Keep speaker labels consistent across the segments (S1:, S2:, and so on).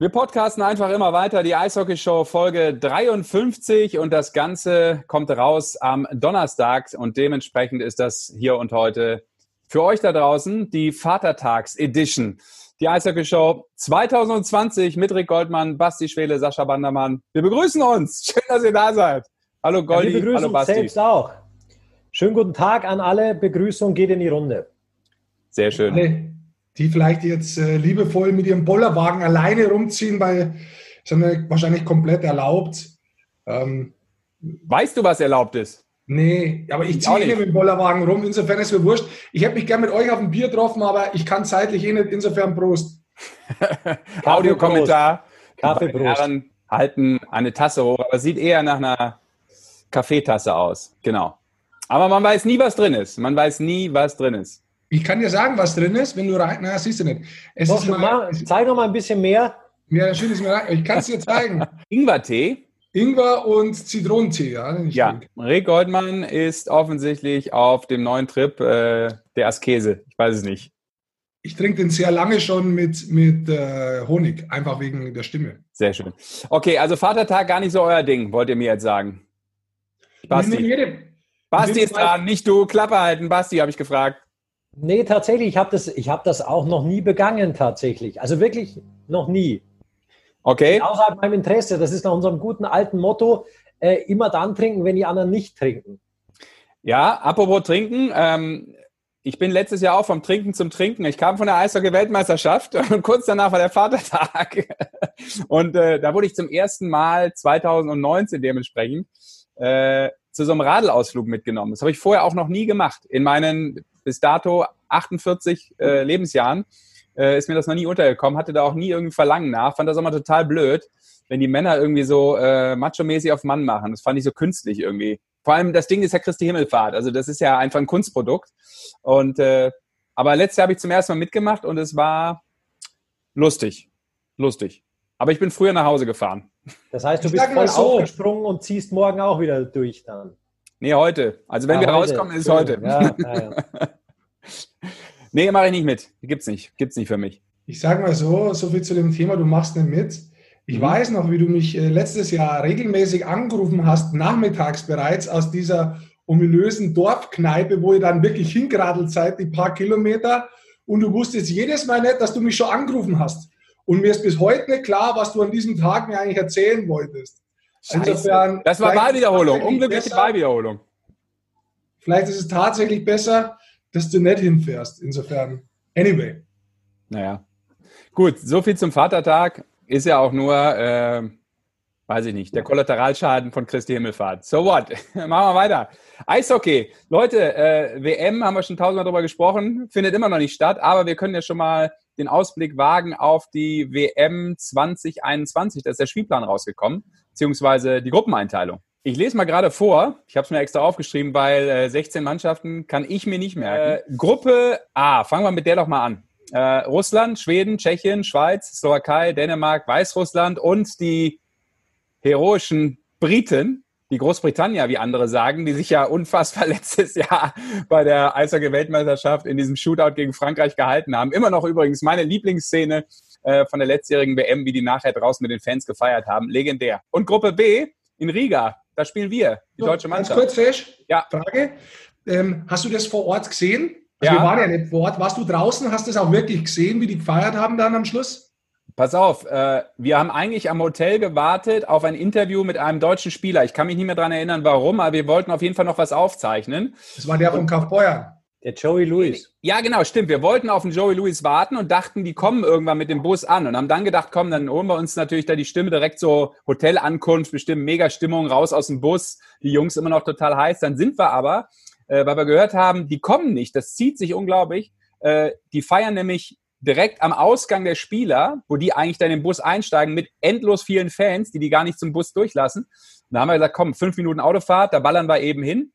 S1: Wir podcasten einfach immer weiter, die Eishockey-Show Folge 53 und das Ganze kommt raus am Donnerstag und dementsprechend ist das hier und heute für euch da draußen die Vatertags-Edition. Die Eishockey-Show 2020 mit Rick Goldmann, Basti Schwele, Sascha Bandermann. Wir begrüßen uns. Schön, dass ihr da seid. Hallo Goldi,
S2: ja, wir begrüßen
S1: hallo Basti.
S2: Uns selbst auch. Schönen guten Tag an alle. Begrüßung geht in die Runde.
S1: Sehr schön.
S3: Alle, die vielleicht jetzt äh, liebevoll mit ihrem Bollerwagen alleine rumziehen, weil es ja wahrscheinlich komplett erlaubt.
S1: Ähm, weißt du, was erlaubt ist?
S3: Nee, aber ich ziehe eh mit dem Bollerwagen rum. Insofern ist mir wurscht. Ich hätte mich gern mit euch auf ein Bier getroffen, aber ich kann zeitlich eh nicht. Insofern Prost.
S1: Audiokommentar. Kaffeeprost. Herren halten eine Tasse hoch, aber sieht eher nach einer Kaffeetasse aus. Genau. Aber man weiß nie, was drin ist. Man weiß nie, was drin ist.
S3: Ich kann dir sagen, was drin ist, wenn du rein. Na, siehst du nicht.
S2: Es Doch, ist mal, zeig noch mal ein bisschen mehr.
S3: Ja, schön ist mir Ich kann es dir zeigen.
S1: Ingwertee.
S3: Ingwer und Zitronentee, ja.
S1: Ja, Rick Goldmann ist offensichtlich auf dem neuen Trip äh, der Askese. Ich weiß es nicht.
S3: Ich trinke den sehr lange schon mit, mit äh, Honig, einfach wegen der Stimme.
S1: Sehr schön. Okay, also Vatertag gar nicht so euer Ding, wollt ihr mir jetzt sagen? Basti, Basti ist dran, nicht du. Klappe halten, Basti, habe ich gefragt.
S2: Nee, tatsächlich, ich habe das, hab das auch noch nie begangen, tatsächlich. Also wirklich noch nie.
S1: Okay.
S2: Außerhalb meinem Interesse. Das ist nach unserem guten alten Motto, äh, immer dann trinken, wenn die anderen nicht trinken.
S1: Ja, apropos trinken. Ähm, ich bin letztes Jahr auch vom Trinken zum Trinken. Ich kam von der Eishockey-Weltmeisterschaft und kurz danach war der Vatertag. Und äh, da wurde ich zum ersten Mal 2019 dementsprechend äh, zu so einem Radelausflug mitgenommen. Das habe ich vorher auch noch nie gemacht. In meinen bis dato 48 äh, Lebensjahren äh, ist mir das noch nie untergekommen, hatte da auch nie irgendwie Verlangen nach, fand das immer total blöd, wenn die Männer irgendwie so äh, macho-mäßig auf Mann machen. Das fand ich so künstlich irgendwie. Vor allem das Ding ist ja Christi Himmelfahrt, also das ist ja einfach ein Kunstprodukt. Und äh, aber letztes Jahr habe ich zum ersten Mal mitgemacht und es war lustig, lustig. Aber ich bin früher nach Hause gefahren.
S2: Das heißt, du ich bist voll so. aufgesprungen und ziehst morgen auch wieder durch dann.
S1: Nee, heute. Also wenn ah, wir heute. rauskommen, ist es heute. Ja, ja, ja. nee, mache ich nicht mit. Gibt's nicht. Gibt's nicht für mich.
S3: Ich sage mal so, so viel zu dem Thema, du machst nicht mit. Ich mhm. weiß noch, wie du mich äh, letztes Jahr regelmäßig angerufen hast, nachmittags bereits aus dieser ominösen Dorfkneipe, wo ihr dann wirklich hingeradelt seid, die paar Kilometer. Und du wusstest jedes Mal nicht, dass du mich schon angerufen hast. Und mir ist bis heute nicht klar, was du an diesem Tag mir eigentlich erzählen wolltest.
S1: Insofern, das war Wahlwiederholung, unglückliche Wahlwiederholung.
S3: Vielleicht ist es tatsächlich besser, dass du nicht hinfährst. Insofern, anyway.
S1: Naja. Gut, so viel zum Vatertag. Ist ja auch nur, äh, weiß ich nicht, der Kollateralschaden von Christi Himmelfahrt. So what? Machen wir weiter. Eishockey. Leute, äh, WM haben wir schon tausendmal drüber gesprochen, findet immer noch nicht statt, aber wir können ja schon mal den Ausblick wagen auf die WM 2021. Da ist der Spielplan rausgekommen, beziehungsweise die Gruppeneinteilung. Ich lese mal gerade vor. Ich habe es mir extra aufgeschrieben, weil äh, 16 Mannschaften kann ich mir nicht merken. Äh, Gruppe A, fangen wir mit der doch mal an. Äh, Russland, Schweden, Tschechien, Schweiz, Slowakei, Dänemark, Weißrussland und die heroischen Briten die Großbritannier, wie andere sagen, die sich ja unfassbar letztes Jahr bei der Eishockey-Weltmeisterschaft in diesem Shootout gegen Frankreich gehalten haben. Immer noch übrigens meine Lieblingsszene äh, von der letztjährigen WM, wie die nachher draußen mit den Fans gefeiert haben. Legendär. Und Gruppe B in Riga, da spielen wir, die deutsche Mannschaft.
S3: Ganz kurz, Fesch, ja. Frage. Ähm, hast du das vor Ort gesehen? Also ja. Wir waren ja nicht vor Ort. Warst du draußen? Hast du das auch wirklich gesehen, wie die gefeiert haben dann am Schluss?
S1: Pass auf, äh, wir haben eigentlich am Hotel gewartet auf ein Interview mit einem deutschen Spieler. Ich kann mich nicht mehr daran erinnern, warum, aber wir wollten auf jeden Fall noch was aufzeichnen.
S3: Das war der von Kaufbeuern.
S2: Der Joey Lewis.
S1: Ja, genau, stimmt. Wir wollten auf den Joey Lewis warten und dachten, die kommen irgendwann mit dem Bus an und haben dann gedacht, komm, dann holen wir uns natürlich da die Stimme direkt so Hotelankunft, bestimmt mega Stimmung raus aus dem Bus. Die Jungs immer noch total heiß. Dann sind wir aber, äh, weil wir gehört haben, die kommen nicht. Das zieht sich unglaublich. Äh, die feiern nämlich direkt am Ausgang der Spieler, wo die eigentlich dann in den Bus einsteigen mit endlos vielen Fans, die die gar nicht zum Bus durchlassen. Und da haben wir gesagt, komm, fünf Minuten Autofahrt, da ballern wir eben hin.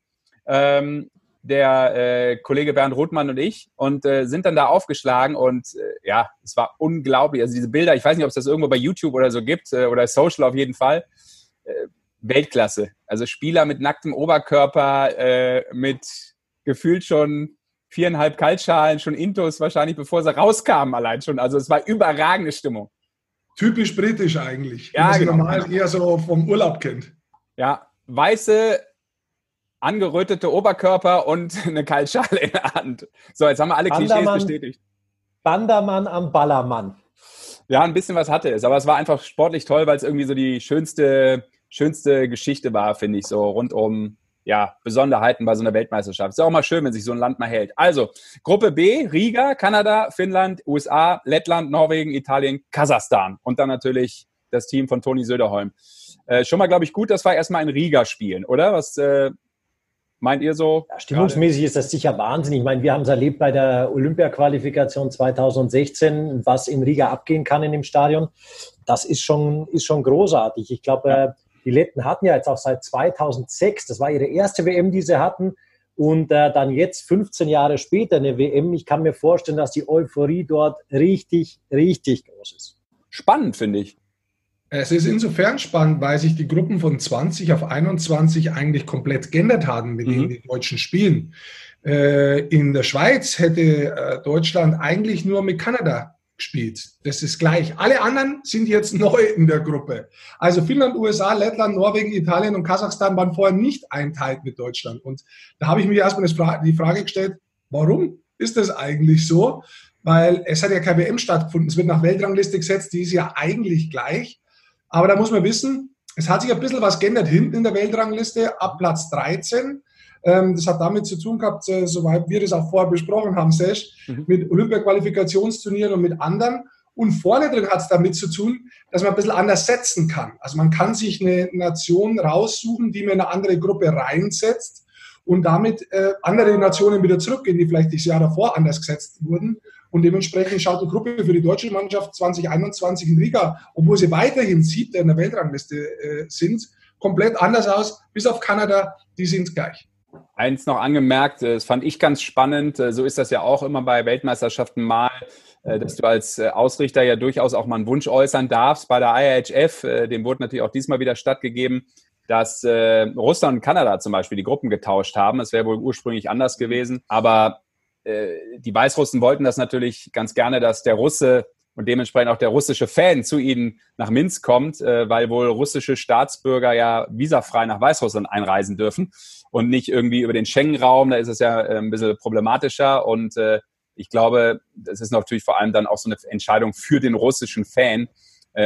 S1: Ähm, der äh, Kollege Bernd Rothmann und ich und äh, sind dann da aufgeschlagen und äh, ja, es war unglaublich. Also diese Bilder, ich weiß nicht, ob es das irgendwo bei YouTube oder so gibt äh, oder Social auf jeden Fall. Äh, Weltklasse. Also Spieler mit nacktem Oberkörper, äh, mit gefühlt schon viereinhalb Kaltschalen, schon Intos wahrscheinlich, bevor sie rauskamen allein schon. Also es war überragende Stimmung.
S3: typisch britisch eigentlich.
S1: Ja,
S3: man
S1: genau.
S3: normal eher so vom Urlaub kennt.
S1: Ja, weiße, angerötete Oberkörper und eine Kaltschale in der Hand. So, jetzt haben wir alle
S2: Bandermann.
S1: Klischees bestätigt.
S2: Bandermann am Ballermann.
S1: Ja, ein bisschen was hatte es, aber es war einfach sportlich toll, weil es irgendwie so die schönste, schönste Geschichte war, finde ich, so rund um ja, Besonderheiten bei so einer Weltmeisterschaft. Ist ja auch mal schön, wenn sich so ein Land mal hält. Also, Gruppe B, Riga, Kanada, Finnland, USA, Lettland, Norwegen, Italien, Kasachstan und dann natürlich das Team von Toni Söderholm. Äh, schon mal, glaube ich, gut, dass wir erstmal in Riga spielen, oder? Was äh, meint ihr so?
S2: Ja, stimmungsmäßig ist das sicher Wahnsinn. Ich meine, wir haben es erlebt bei der Olympia-Qualifikation 2016, was in Riga abgehen kann in dem Stadion. Das ist schon, ist schon großartig. Ich glaube,
S1: Ja.
S2: die Letten hatten ja jetzt auch seit 2006, das war ihre erste WM, die sie hatten. Und äh, dann jetzt 15 Jahre später eine WM. Ich kann mir vorstellen, dass die Euphorie dort richtig, richtig groß ist.
S1: Spannend, finde ich.
S3: Es ist insofern spannend, weil sich die Gruppen von 20 auf 21 eigentlich komplett geändert haben, mit
S1: Mhm.
S3: denen die Deutschen spielen. Äh, In der Schweiz hätte äh, Deutschland eigentlich nur mit Kanada gespielt. Das ist gleich. Alle anderen sind jetzt neu in der Gruppe. Also Finnland, USA, Lettland, Norwegen, Italien und Kasachstan waren vorher nicht einteilt mit Deutschland. Und da habe ich mir erstmal die Frage gestellt, warum ist das eigentlich so? Weil es hat ja keine WM stattgefunden. Es wird nach Weltrangliste gesetzt, die ist ja eigentlich gleich. Aber da muss man wissen, es hat sich ein bisschen was geändert hinten in der Weltrangliste ab Platz 13. Ähm, das hat damit zu tun gehabt, äh, soweit wir das auch vorher besprochen haben, Sesh,
S1: Mhm.
S3: mit Olympia-Qualifikationsturnieren und mit anderen. Und vorne drin hat es damit zu tun, dass man ein bisschen anders setzen kann. Also man kann sich eine Nation raussuchen, die man in eine andere Gruppe reinsetzt und damit äh, andere Nationen wieder zurückgehen, die vielleicht das Jahr davor anders gesetzt wurden. Und dementsprechend schaut die Gruppe für die deutsche Mannschaft 2021 in Riga, obwohl sie weiterhin Siebter in der Weltrangliste äh, sind, komplett anders aus, bis auf Kanada, die sind gleich.
S1: Eins noch angemerkt, äh, das fand ich ganz spannend. äh, So ist das ja auch immer bei Weltmeisterschaften mal, äh, dass du als Ausrichter ja durchaus auch mal einen Wunsch äußern darfst. Bei der IHF, dem wurde natürlich auch diesmal wieder stattgegeben, dass Russland und Kanada zum Beispiel die Gruppen getauscht haben. Es wäre wohl ursprünglich anders gewesen. Aber äh, die Weißrussen wollten das natürlich ganz gerne, dass der Russe und dementsprechend auch der russische Fan zu ihnen nach Minsk kommt, äh, weil wohl russische Staatsbürger ja visafrei nach Weißrussland einreisen dürfen und nicht irgendwie über den Schengen-Raum. Da ist es ja äh, ein bisschen problematischer. Und äh, ich glaube, das ist natürlich vor allem dann auch so eine Entscheidung für den russischen Fan,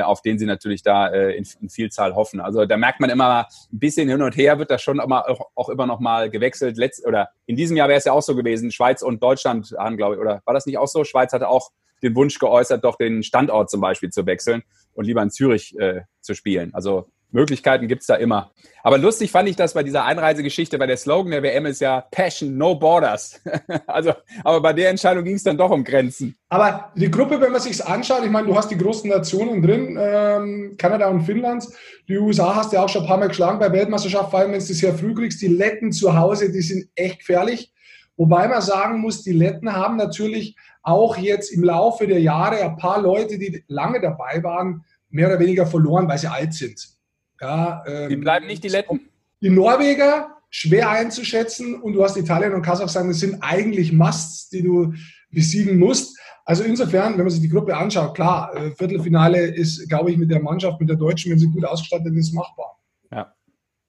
S1: auf den sie natürlich da äh, in, in Vielzahl hoffen. Also da merkt man immer ein bisschen hin und her, wird das schon immer, auch, auch immer noch mal gewechselt. Letzt, oder in diesem Jahr wäre es ja auch so gewesen. Schweiz und Deutschland haben, glaube ich, oder war das nicht auch so? Schweiz hatte auch den Wunsch geäußert, doch den Standort zum Beispiel zu wechseln und lieber in Zürich äh, zu spielen. Also Möglichkeiten gibt's da immer. Aber lustig fand ich das bei dieser Einreisegeschichte, weil der Slogan der WM ist ja Passion, no borders. also, aber bei der Entscheidung ging es dann doch um Grenzen.
S3: Aber die Gruppe, wenn man sich anschaut, ich meine, du hast die großen Nationen drin, ähm, Kanada und Finnland. Die USA hast du ja auch schon ein paar Mal geschlagen bei Weltmeisterschaft, vor allem wenn du das sehr früh kriegst. Die Letten zu Hause, die sind echt gefährlich. Wobei man sagen muss, die Letten haben natürlich auch jetzt im Laufe der Jahre ein paar Leute, die lange dabei waren, mehr oder weniger verloren, weil sie alt sind. Ja, ähm,
S1: Die bleiben nicht die Letten.
S3: Die Norweger schwer einzuschätzen und du hast Italien und Kasachstan, das sind eigentlich Musts, die du besiegen musst. Also insofern, wenn man sich die Gruppe anschaut, klar, äh, Viertelfinale ist, glaube ich, mit der Mannschaft, mit der Deutschen, wenn sie gut ausgestattet ist, machbar.
S1: Ja.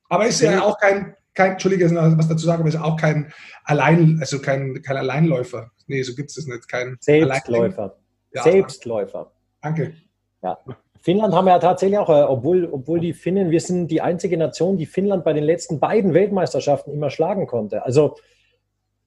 S3: Aber ist ja auch kein, kein Entschuldige, was dazu sagen, aber ist auch kein Allein, also kein, kein Alleinläufer. Nee, so gibt es das nicht. Kein
S2: Selbstläufer.
S3: Ja,
S2: Selbstläufer.
S3: Danke.
S2: Ja. Finnland haben wir ja tatsächlich auch, äh, obwohl, obwohl die Finnen, wir sind die einzige Nation, die Finnland bei den letzten beiden Weltmeisterschaften immer schlagen konnte. Also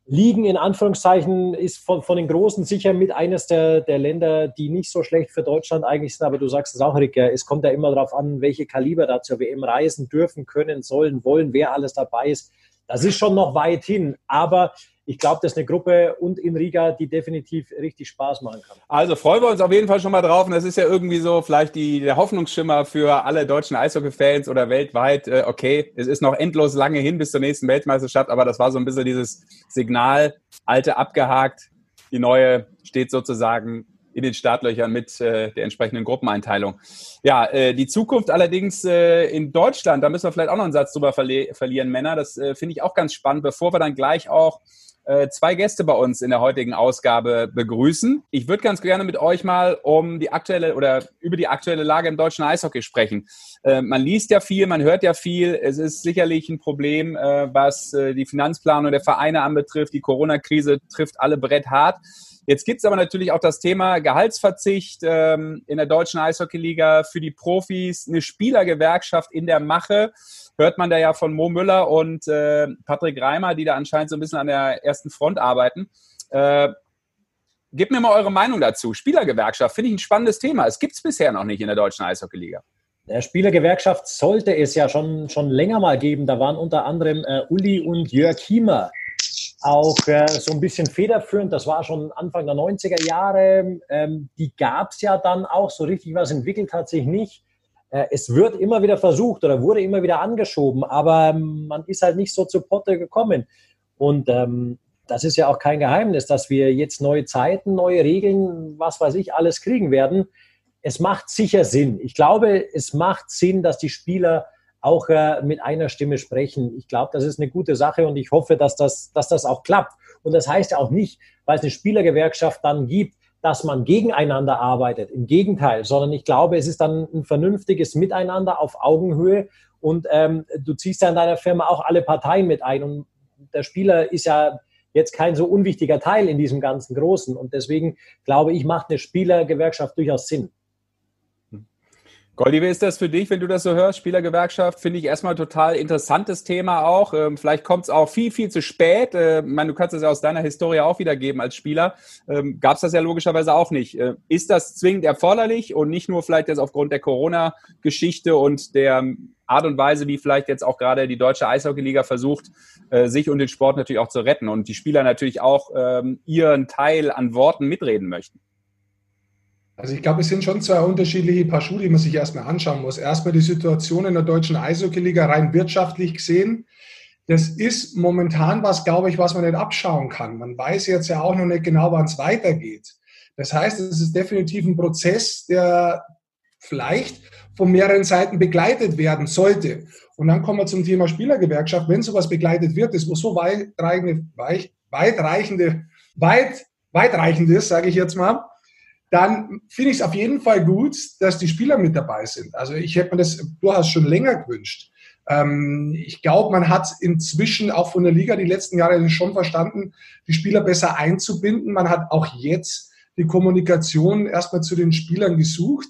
S2: liegen in Anführungszeichen ist von, von den Großen sicher mit eines der, der Länder, die nicht so schlecht für Deutschland eigentlich sind. Aber du sagst es auch, Rick, es kommt ja immer darauf an, welche Kaliber da zur WM reisen dürfen, können, sollen, wollen, wer alles dabei ist. Das ist schon noch weit hin. Aber ich glaube, das ist eine Gruppe und in Riga, die definitiv richtig Spaß machen kann.
S1: Also freuen wir uns auf jeden Fall schon mal drauf. Und das ist ja irgendwie so vielleicht die, der Hoffnungsschimmer für alle deutschen Eishockey-Fans oder weltweit. Äh, okay, es ist noch endlos lange hin bis zur nächsten Weltmeisterschaft, aber das war so ein bisschen dieses Signal, alte abgehakt, die neue steht sozusagen in den Startlöchern mit äh, der entsprechenden Gruppeneinteilung. Ja, äh, die Zukunft allerdings äh, in Deutschland, da müssen wir vielleicht auch noch einen Satz drüber verli verlieren, Männer. Das äh, finde ich auch ganz spannend, bevor wir dann gleich auch äh, zwei Gäste bei uns in der heutigen Ausgabe begrüßen. Ich würde ganz gerne mit euch mal um die aktuelle oder über die aktuelle Lage im deutschen Eishockey sprechen. Äh, man liest ja viel, man hört ja viel. Es ist sicherlich ein Problem, äh, was die Finanzplanung der Vereine anbetrifft. Die Corona-Krise trifft alle Brett hart. Jetzt gibt es aber natürlich auch das Thema Gehaltsverzicht ähm, in der deutschen Eishockeyliga für die Profis, eine Spielergewerkschaft in der Mache. Hört man da ja von Mo Müller und äh, Patrick Reimer, die da anscheinend so ein bisschen an der ersten Front arbeiten. Äh, gebt mir mal eure Meinung dazu. Spielergewerkschaft finde ich ein spannendes Thema. Es gibt es bisher noch nicht in der deutschen Eishockeyliga.
S2: Der Spielergewerkschaft sollte es ja schon, schon länger mal geben. Da waren unter anderem äh, Uli und Jörg Hiemer auch äh, so ein bisschen federführend. Das war schon Anfang der 90er Jahre. Ähm, die gab es ja dann auch. So richtig was entwickelt hat sich nicht. Äh, es wird immer wieder versucht oder wurde immer wieder angeschoben, aber man ist halt nicht so zu Potte gekommen. Und ähm, das ist ja auch kein Geheimnis, dass wir jetzt neue Zeiten, neue Regeln, was weiß ich, alles kriegen werden. Es macht sicher Sinn. Ich glaube, es macht Sinn, dass die Spieler auch äh, mit einer Stimme sprechen. Ich glaube, das ist eine gute Sache und ich hoffe, dass das, dass das auch klappt. Und das heißt ja auch nicht, weil es eine Spielergewerkschaft dann gibt, dass man gegeneinander arbeitet. Im Gegenteil, sondern ich glaube, es ist dann ein vernünftiges Miteinander auf Augenhöhe und ähm, du ziehst ja in deiner Firma auch alle Parteien mit ein und der Spieler ist ja jetzt kein so unwichtiger Teil in diesem ganzen Großen und deswegen glaube ich, macht eine Spielergewerkschaft durchaus Sinn.
S1: Goldi, wie ist das für dich, wenn du das so hörst? Spielergewerkschaft finde ich erstmal total interessantes Thema auch. Ähm, vielleicht kommt es auch viel, viel zu spät. Äh, ich meine, du kannst es ja aus deiner Historie auch wiedergeben als Spieler. Ähm, Gab es das ja logischerweise auch nicht. Äh, ist das zwingend erforderlich und nicht nur vielleicht jetzt aufgrund der Corona-Geschichte und der Art und Weise, wie vielleicht jetzt auch gerade die deutsche Eishockeyliga versucht, äh, sich und den Sport natürlich auch zu retten und die Spieler natürlich auch ähm, ihren Teil an Worten mitreden möchten?
S3: Also ich glaube, es sind schon zwei unterschiedliche Paar Schuhe, die man sich erstmal anschauen muss. Erstmal die Situation in der deutschen Eishockeyliga rein wirtschaftlich gesehen. Das ist momentan was, glaube ich, was man nicht abschauen kann. Man weiß jetzt ja auch noch nicht genau, wann es weitergeht. Das heißt, es ist definitiv ein Prozess, der vielleicht von mehreren Seiten begleitet werden sollte. Und dann kommen wir zum Thema Spielergewerkschaft. Wenn sowas begleitet wird, das wo so weitreichende, weitreichende, weit, weitreichendes, sage ich jetzt mal, dann finde ich es auf jeden Fall gut, dass die Spieler mit dabei sind. Also ich hätte mir das durchaus schon länger gewünscht. Ähm, ich glaube, man hat inzwischen auch von der Liga die letzten Jahre schon verstanden, die Spieler besser einzubinden. Man hat auch jetzt die Kommunikation erstmal zu den Spielern gesucht,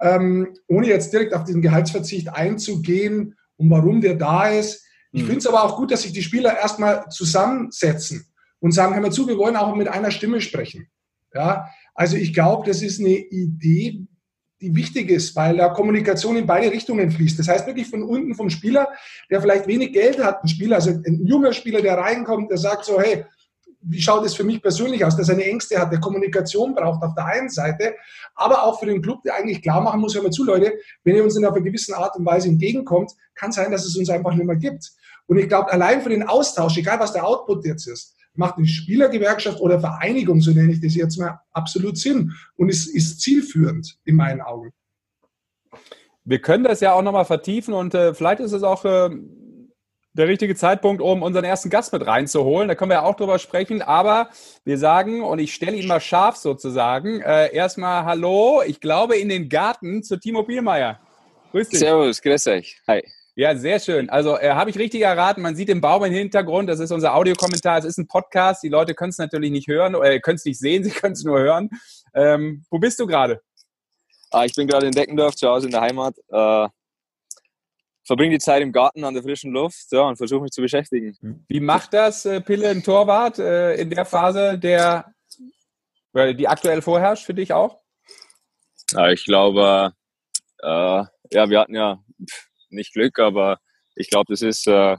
S3: ähm, ohne jetzt direkt auf den Gehaltsverzicht einzugehen und warum der da ist. Ich mhm. finde es aber auch gut, dass sich die Spieler erstmal zusammensetzen und sagen, hör mal zu, wir wollen auch mit einer Stimme sprechen. Ja, also ich glaube, das ist eine Idee, die wichtig ist, weil da Kommunikation in beide Richtungen fließt. Das heißt wirklich von unten vom Spieler, der vielleicht wenig Geld hat, ein Spieler, also ein junger Spieler, der reinkommt, der sagt so, hey, wie schaut es für mich persönlich aus, dass er eine Ängste hat, der Kommunikation braucht auf der einen Seite, aber auch für den Club, der eigentlich klar machen muss, hör mal zu, Leute, wenn ihr uns in einer gewissen Art und Weise entgegenkommt, kann sein, dass es uns einfach nicht mehr gibt. Und ich glaube, allein für den Austausch, egal was der Output jetzt ist, macht eine Spielergewerkschaft oder Vereinigung, so nenne ich das jetzt mal, absolut Sinn und ist, ist zielführend in meinen Augen.
S1: Wir können das ja auch nochmal vertiefen und äh, vielleicht ist es auch äh, der richtige Zeitpunkt, um unseren ersten Gast mit reinzuholen. Da können wir ja auch drüber sprechen. Aber wir sagen, und ich stelle ihn mal scharf sozusagen, äh, erstmal Hallo, ich glaube in den Garten zu Timo Bielmeier.
S4: Grüß dich. Servus, grüß euch. Hi.
S1: Ja, sehr schön. Also äh, habe ich richtig erraten. Man sieht den Baum im Hintergrund. Das ist unser Audiokommentar. Es ist ein Podcast. Die Leute können es natürlich nicht hören, äh, können es nicht sehen. Sie können es nur hören. Ähm, wo bist du gerade?
S4: Ah, ich bin gerade in Deckendorf, zu Hause in der Heimat. Äh, verbringe die Zeit im Garten an der frischen Luft ja, und versuche mich zu beschäftigen.
S1: Wie macht das äh, Pille ein Torwart äh, in der Phase, der die aktuell vorherrscht für dich auch?
S4: Ja, ich glaube, äh, ja, wir hatten ja nicht Glück, aber ich glaube, das ist äh,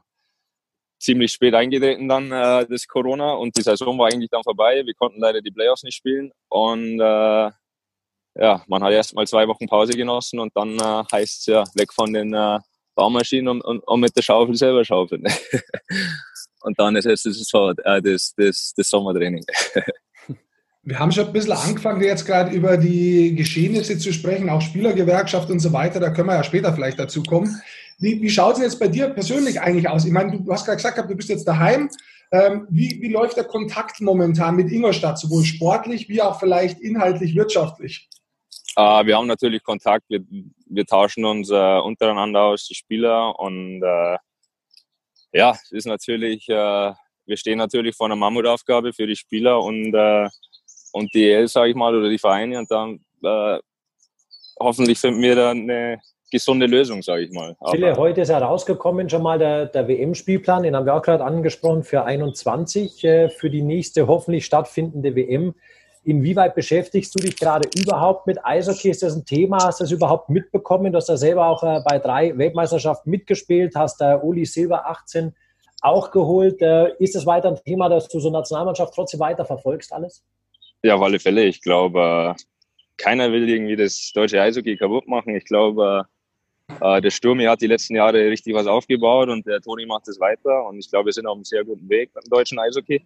S4: ziemlich spät eingetreten dann, äh, das Corona und die Saison war eigentlich dann vorbei. Wir konnten leider die Playoffs nicht spielen und äh, ja, man hat erst mal zwei Wochen Pause genossen und dann äh, heißt es ja weg von den äh, Baumaschinen und, und, und, mit der Schaufel selber schaufeln. und dann ist es das, äh, das, das, das Sommertraining.
S3: Wir haben schon ein bisschen angefangen, jetzt gerade über die Geschehnisse zu sprechen, auch Spielergewerkschaft und so weiter. Da können wir ja später vielleicht dazu kommen. Wie, wie schaut es jetzt bei dir persönlich eigentlich aus? Ich meine, du hast gerade gesagt, du bist jetzt daheim. Ähm, wie, wie läuft der Kontakt momentan mit Ingolstadt, sowohl sportlich wie auch vielleicht inhaltlich, wirtschaftlich?
S4: Uh, wir haben natürlich Kontakt, wir, wir tauschen uns uh, untereinander aus, die Spieler. Und uh, ja, es ist natürlich, wir stehen natürlich vor einer Mammutaufgabe für die Spieler und, und die EL, sage ich mal, oder die Vereine. Und dann hoffentlich finden wir da eine gesunde Lösung, sage ich mal.
S2: Philipp, heute ist herausgekommen schon mal der, der WM-Spielplan, den haben wir auch gerade angesprochen, für 21, äh, für die nächste hoffentlich stattfindende WM. Inwieweit beschäftigst du dich gerade überhaupt mit Eishockey? Ist das ein Thema? Hast du das überhaupt mitbekommen? Du hast da selber auch äh, bei drei Weltmeisterschaften mitgespielt, hast da Uli Silber 18 auch geholt. Äh, ist das weiter ein Thema, dass du so Nationalmannschaft trotzdem weiter verfolgst alles?
S4: Ja, auf alle Fälle. Ich glaube, keiner will irgendwie das deutsche Eishockey kaputt machen. Ich glaube, äh, der Sturmi hat die letzten Jahre richtig was aufgebaut und der Toni macht es weiter. Und ich glaube, wir sind auf einem sehr guten Weg beim deutschen Eishockey.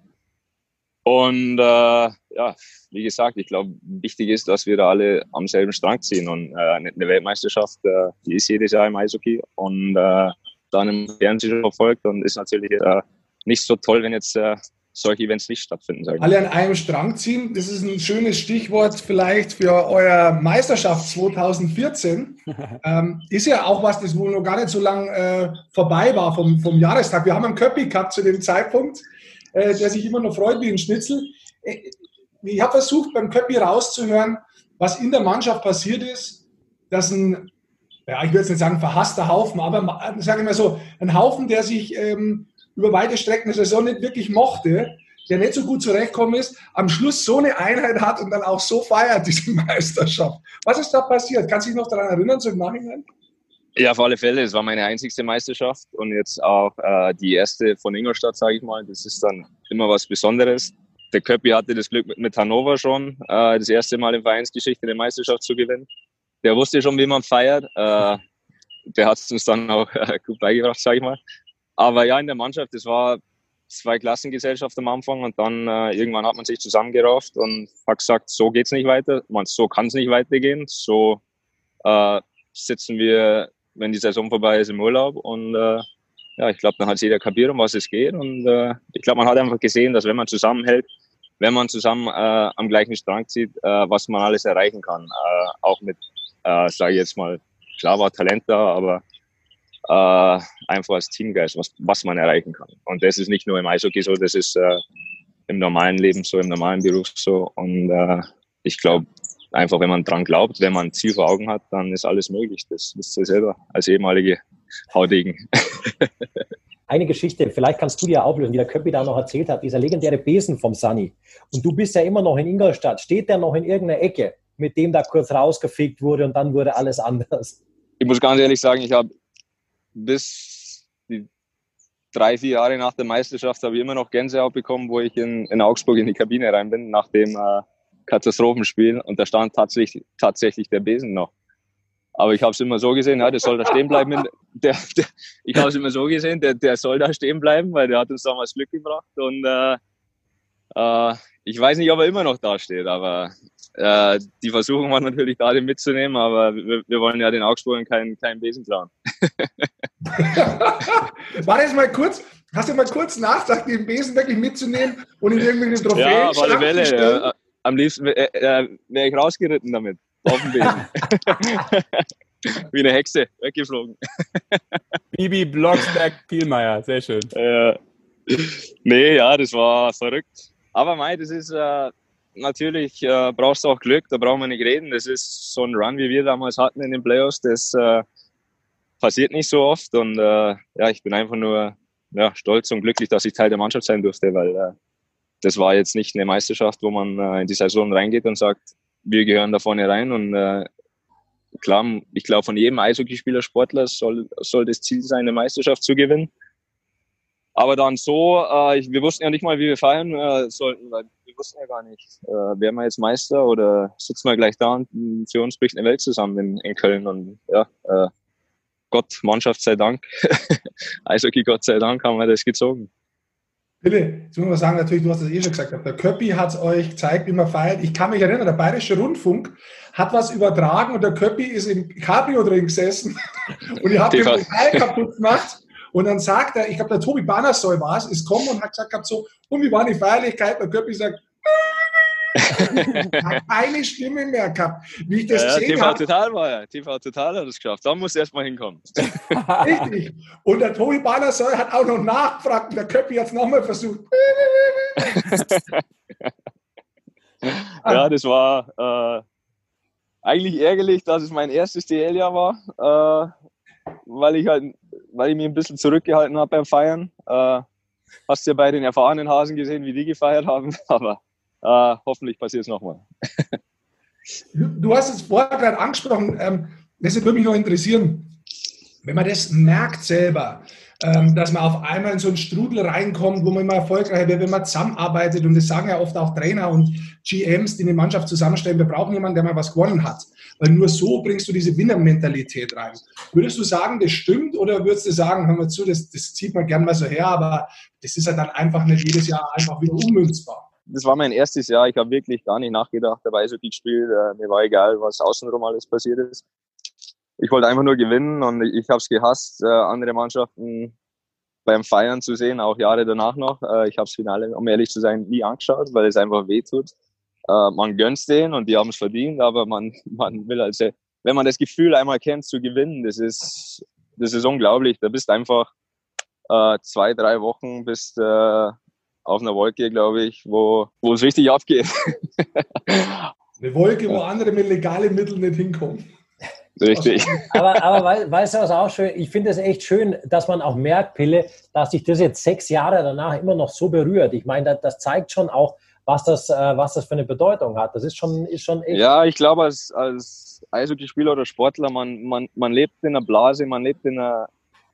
S4: Und äh, ja, wie gesagt, ich glaube, wichtig ist, dass wir da alle am selben Strang ziehen. Und äh, eine Weltmeisterschaft, äh, die ist jedes Jahr im Eishockey und äh, dann im Fernsehen verfolgt und ist natürlich äh, nicht so toll, wenn jetzt äh, solche Events nicht stattfinden.
S3: Sagen. Alle an einem Strang ziehen, das ist ein schönes Stichwort vielleicht für euer Meisterschaft 2014. ähm, ist ja auch was, das wohl noch gar nicht so lang äh, vorbei war vom, vom Jahrestag. Wir haben einen Köppi gehabt zu dem Zeitpunkt, äh, der sich immer noch freut wie ein Schnitzel. Äh, ich habe versucht, beim Köppi rauszuhören, was in der Mannschaft passiert ist, dass ein ja, ich würde jetzt nicht sagen verhasster Haufen, aber sagen wir mal so, ein Haufen, der sich ähm, über weite Strecken der Saison nicht wirklich mochte, der nicht so gut zurechtkommen ist, am Schluss so eine Einheit hat und dann auch so feiert, diese Meisterschaft. Was ist da passiert? Kannst du dich noch daran erinnern, so im Nachhinein?
S4: Ja, auf alle Fälle. Es war meine einzigste Meisterschaft und jetzt auch äh, die erste von Ingolstadt, sage ich mal. Das ist dann immer was Besonderes. Der Köppi hatte das Glück mit, mit Hannover schon, äh, das erste Mal in Vereinsgeschichte eine Meisterschaft zu gewinnen. Der wusste schon, wie man feiert. Äh, der hat es uns dann auch äh, gut beigebracht, sage ich mal. Aber ja, in der Mannschaft, das war zwei Klassengesellschaft am Anfang und dann äh, irgendwann hat man sich zusammengerauft und hat gesagt, so geht's nicht weiter, man, so kann es nicht weitergehen, so äh, sitzen wir, wenn die Saison vorbei ist, im Urlaub und äh, ja, ich glaube, dann hat jeder kapiert, um was es geht und äh, ich glaube, man hat einfach gesehen, dass wenn man zusammenhält, wenn man zusammen äh, am gleichen Strang zieht, äh, was man alles erreichen kann, äh, auch mit, äh, sage ich jetzt mal, klar war Talent da, aber äh, einfach als Teamgeist, was, was man erreichen kann. Und das ist nicht nur im Eishockey so, das ist äh, im normalen Leben so, im normalen Beruf so. Und äh, ich glaube, einfach wenn man dran glaubt, wenn man ein Ziel vor Augen hat, dann ist alles möglich. Das wisst ihr selber als ehemalige Haudegen.
S2: Eine Geschichte, vielleicht kannst du dir auflösen, wie der Köppi da noch erzählt hat, dieser legendäre Besen vom Sunny. Und du bist ja immer noch in Ingolstadt. Steht der noch in irgendeiner Ecke, mit dem da kurz rausgefegt wurde und dann wurde alles anders?
S4: Ich muss ganz ehrlich sagen, ich habe bis die drei, vier Jahre nach der Meisterschaft habe ich immer noch Gänsehaut bekommen, wo ich in, in Augsburg in die Kabine rein bin, nach dem äh, Katastrophenspiel. Und da stand tatsächlich, tatsächlich der Besen noch. Aber ich habe es immer so gesehen, ja, der soll da stehen bleiben. Der, der, ich habe es immer so gesehen, der, der soll da stehen bleiben, weil der hat uns damals Glück gebracht. Und äh, äh, ich weiß nicht, ob er immer noch da steht, aber äh, die Versuchung war natürlich da, den mitzunehmen, aber wir, wir wollen ja den Augsburgern keinen kein Besen klauen.
S3: war das mal kurz, hast du mal kurz nachgedacht, den Besen wirklich mitzunehmen und in irgendwelche Trophäen
S4: Ja, auf alle Fälle. Ja. Am liebsten äh, äh, wäre ich rausgeritten damit, auf dem Besen. Wie eine Hexe, weggeflogen.
S1: Bibi Blocksberg Pielmeier, sehr schön.
S4: Äh, nee, ja, das war verrückt. Aber mei, das ist äh, natürlich, äh, brauchst du auch Glück, da brauchen wir nicht reden. Das ist so ein Run, wie wir damals hatten in den Playoffs, das äh, passiert nicht so oft. Und äh, ja, ich bin einfach nur ja, stolz und glücklich, dass ich Teil der Mannschaft sein durfte, weil äh, das war jetzt nicht eine Meisterschaft, wo man äh, in die Saison reingeht und sagt, wir gehören da vorne rein. Und klar, ich glaube, von jedem Eishockeyspieler, Sportler soll, soll das Ziel sein, eine Meisterschaft zu gewinnen. Aber dann so, äh, wir wussten ja nicht mal, wie wir feiern äh, sollten, weil wir wussten ja gar nicht, äh, werden wir jetzt Meister oder sitzen wir gleich da und für uns bricht eine Welt zusammen in, in Köln. Und ja, äh, Gott, Mannschaft sei Dank, Eishockey Gott sei Dank haben wir das gezogen.
S3: Bitte, jetzt muss man sagen, natürlich, du hast es eh schon gesagt, der Köppi hat es euch gezeigt, wie man feiert. Ich kann mich erinnern, der Bayerische Rundfunk hat was übertragen und der Köppi ist im Cabrio drin gesessen und ihr habt den Teil kaputt gemacht. Und dann sagt er, ich glaube, der Tobi Bannersoll war es, ist gekommen und hat gesagt, so, und wie war die Feierlichkeit? Der Köppi sagt, keine Stimme mehr gehabt. Wie ich das ja,
S4: gesehen TV habe. Total war ja. TV Total hat es geschafft. Da muss erst mal hinkommen.
S3: Richtig. Und der Tobi Bannersoll hat auch noch nachgefragt und der Köppi hat es nochmal versucht.
S4: ja, das war äh, eigentlich ärgerlich, dass es mein erstes DL-Jahr war, äh, weil ich halt, weil ich mich ein bisschen zurückgehalten habe beim Feiern. Äh, hast ja bei den erfahrenen Hasen gesehen, wie die gefeiert haben, aber äh, hoffentlich passiert es nochmal.
S3: du hast es vorher gerade angesprochen, ähm, das würde mich noch interessieren. Wenn man das merkt selber, ähm, dass man auf einmal in so einen Strudel reinkommt, wo man immer erfolgreicher wird, wenn man zusammenarbeitet. Und das sagen ja oft auch Trainer und GMs, die eine Mannschaft zusammenstellen, wir brauchen jemanden, der mal was gewonnen hat. Weil nur so bringst du diese Winnermentalität rein. Würdest du sagen, das stimmt oder würdest du sagen, hör mal zu, das, das zieht man gern mal so her, aber das ist ja dann einfach nicht jedes Jahr einfach wieder ummünzbar?
S4: das war mein erstes Jahr. Ich habe wirklich gar nicht nachgedacht, dabei so viel gespielt. Äh, mir war egal, was außenrum alles passiert ist. Ich wollte einfach nur gewinnen und ich, ich habe es gehasst, äh, andere Mannschaften beim Feiern zu sehen, auch Jahre danach noch. Äh, ich habe das Finale, um ehrlich zu sein, nie angeschaut, weil es einfach weh tut. Äh, man gönnt denen und die haben es verdient, aber man, man will also, wenn man das Gefühl einmal kennt zu gewinnen, das ist, das ist unglaublich. Da bist einfach äh, zwei, drei Wochen, bist äh, auf einer Wolke, glaube ich, wo, wo es richtig abgeht.
S3: Eine Wolke, wo andere mit legalen Mitteln nicht hinkommen.
S4: Richtig.
S2: Aber, aber weißt du, was auch schön? Ich finde es echt schön, dass man auch merkt, Pille, dass sich das jetzt sechs Jahre danach immer noch so berührt. Ich meine, das, das zeigt schon auch, was das, äh, was das für eine Bedeutung hat. Das ist schon, ist schon echt.
S4: Ja, ich glaube, als, als Eishockeyspieler oder Sportler, man, man, man lebt in einer Blase, man lebt in einer,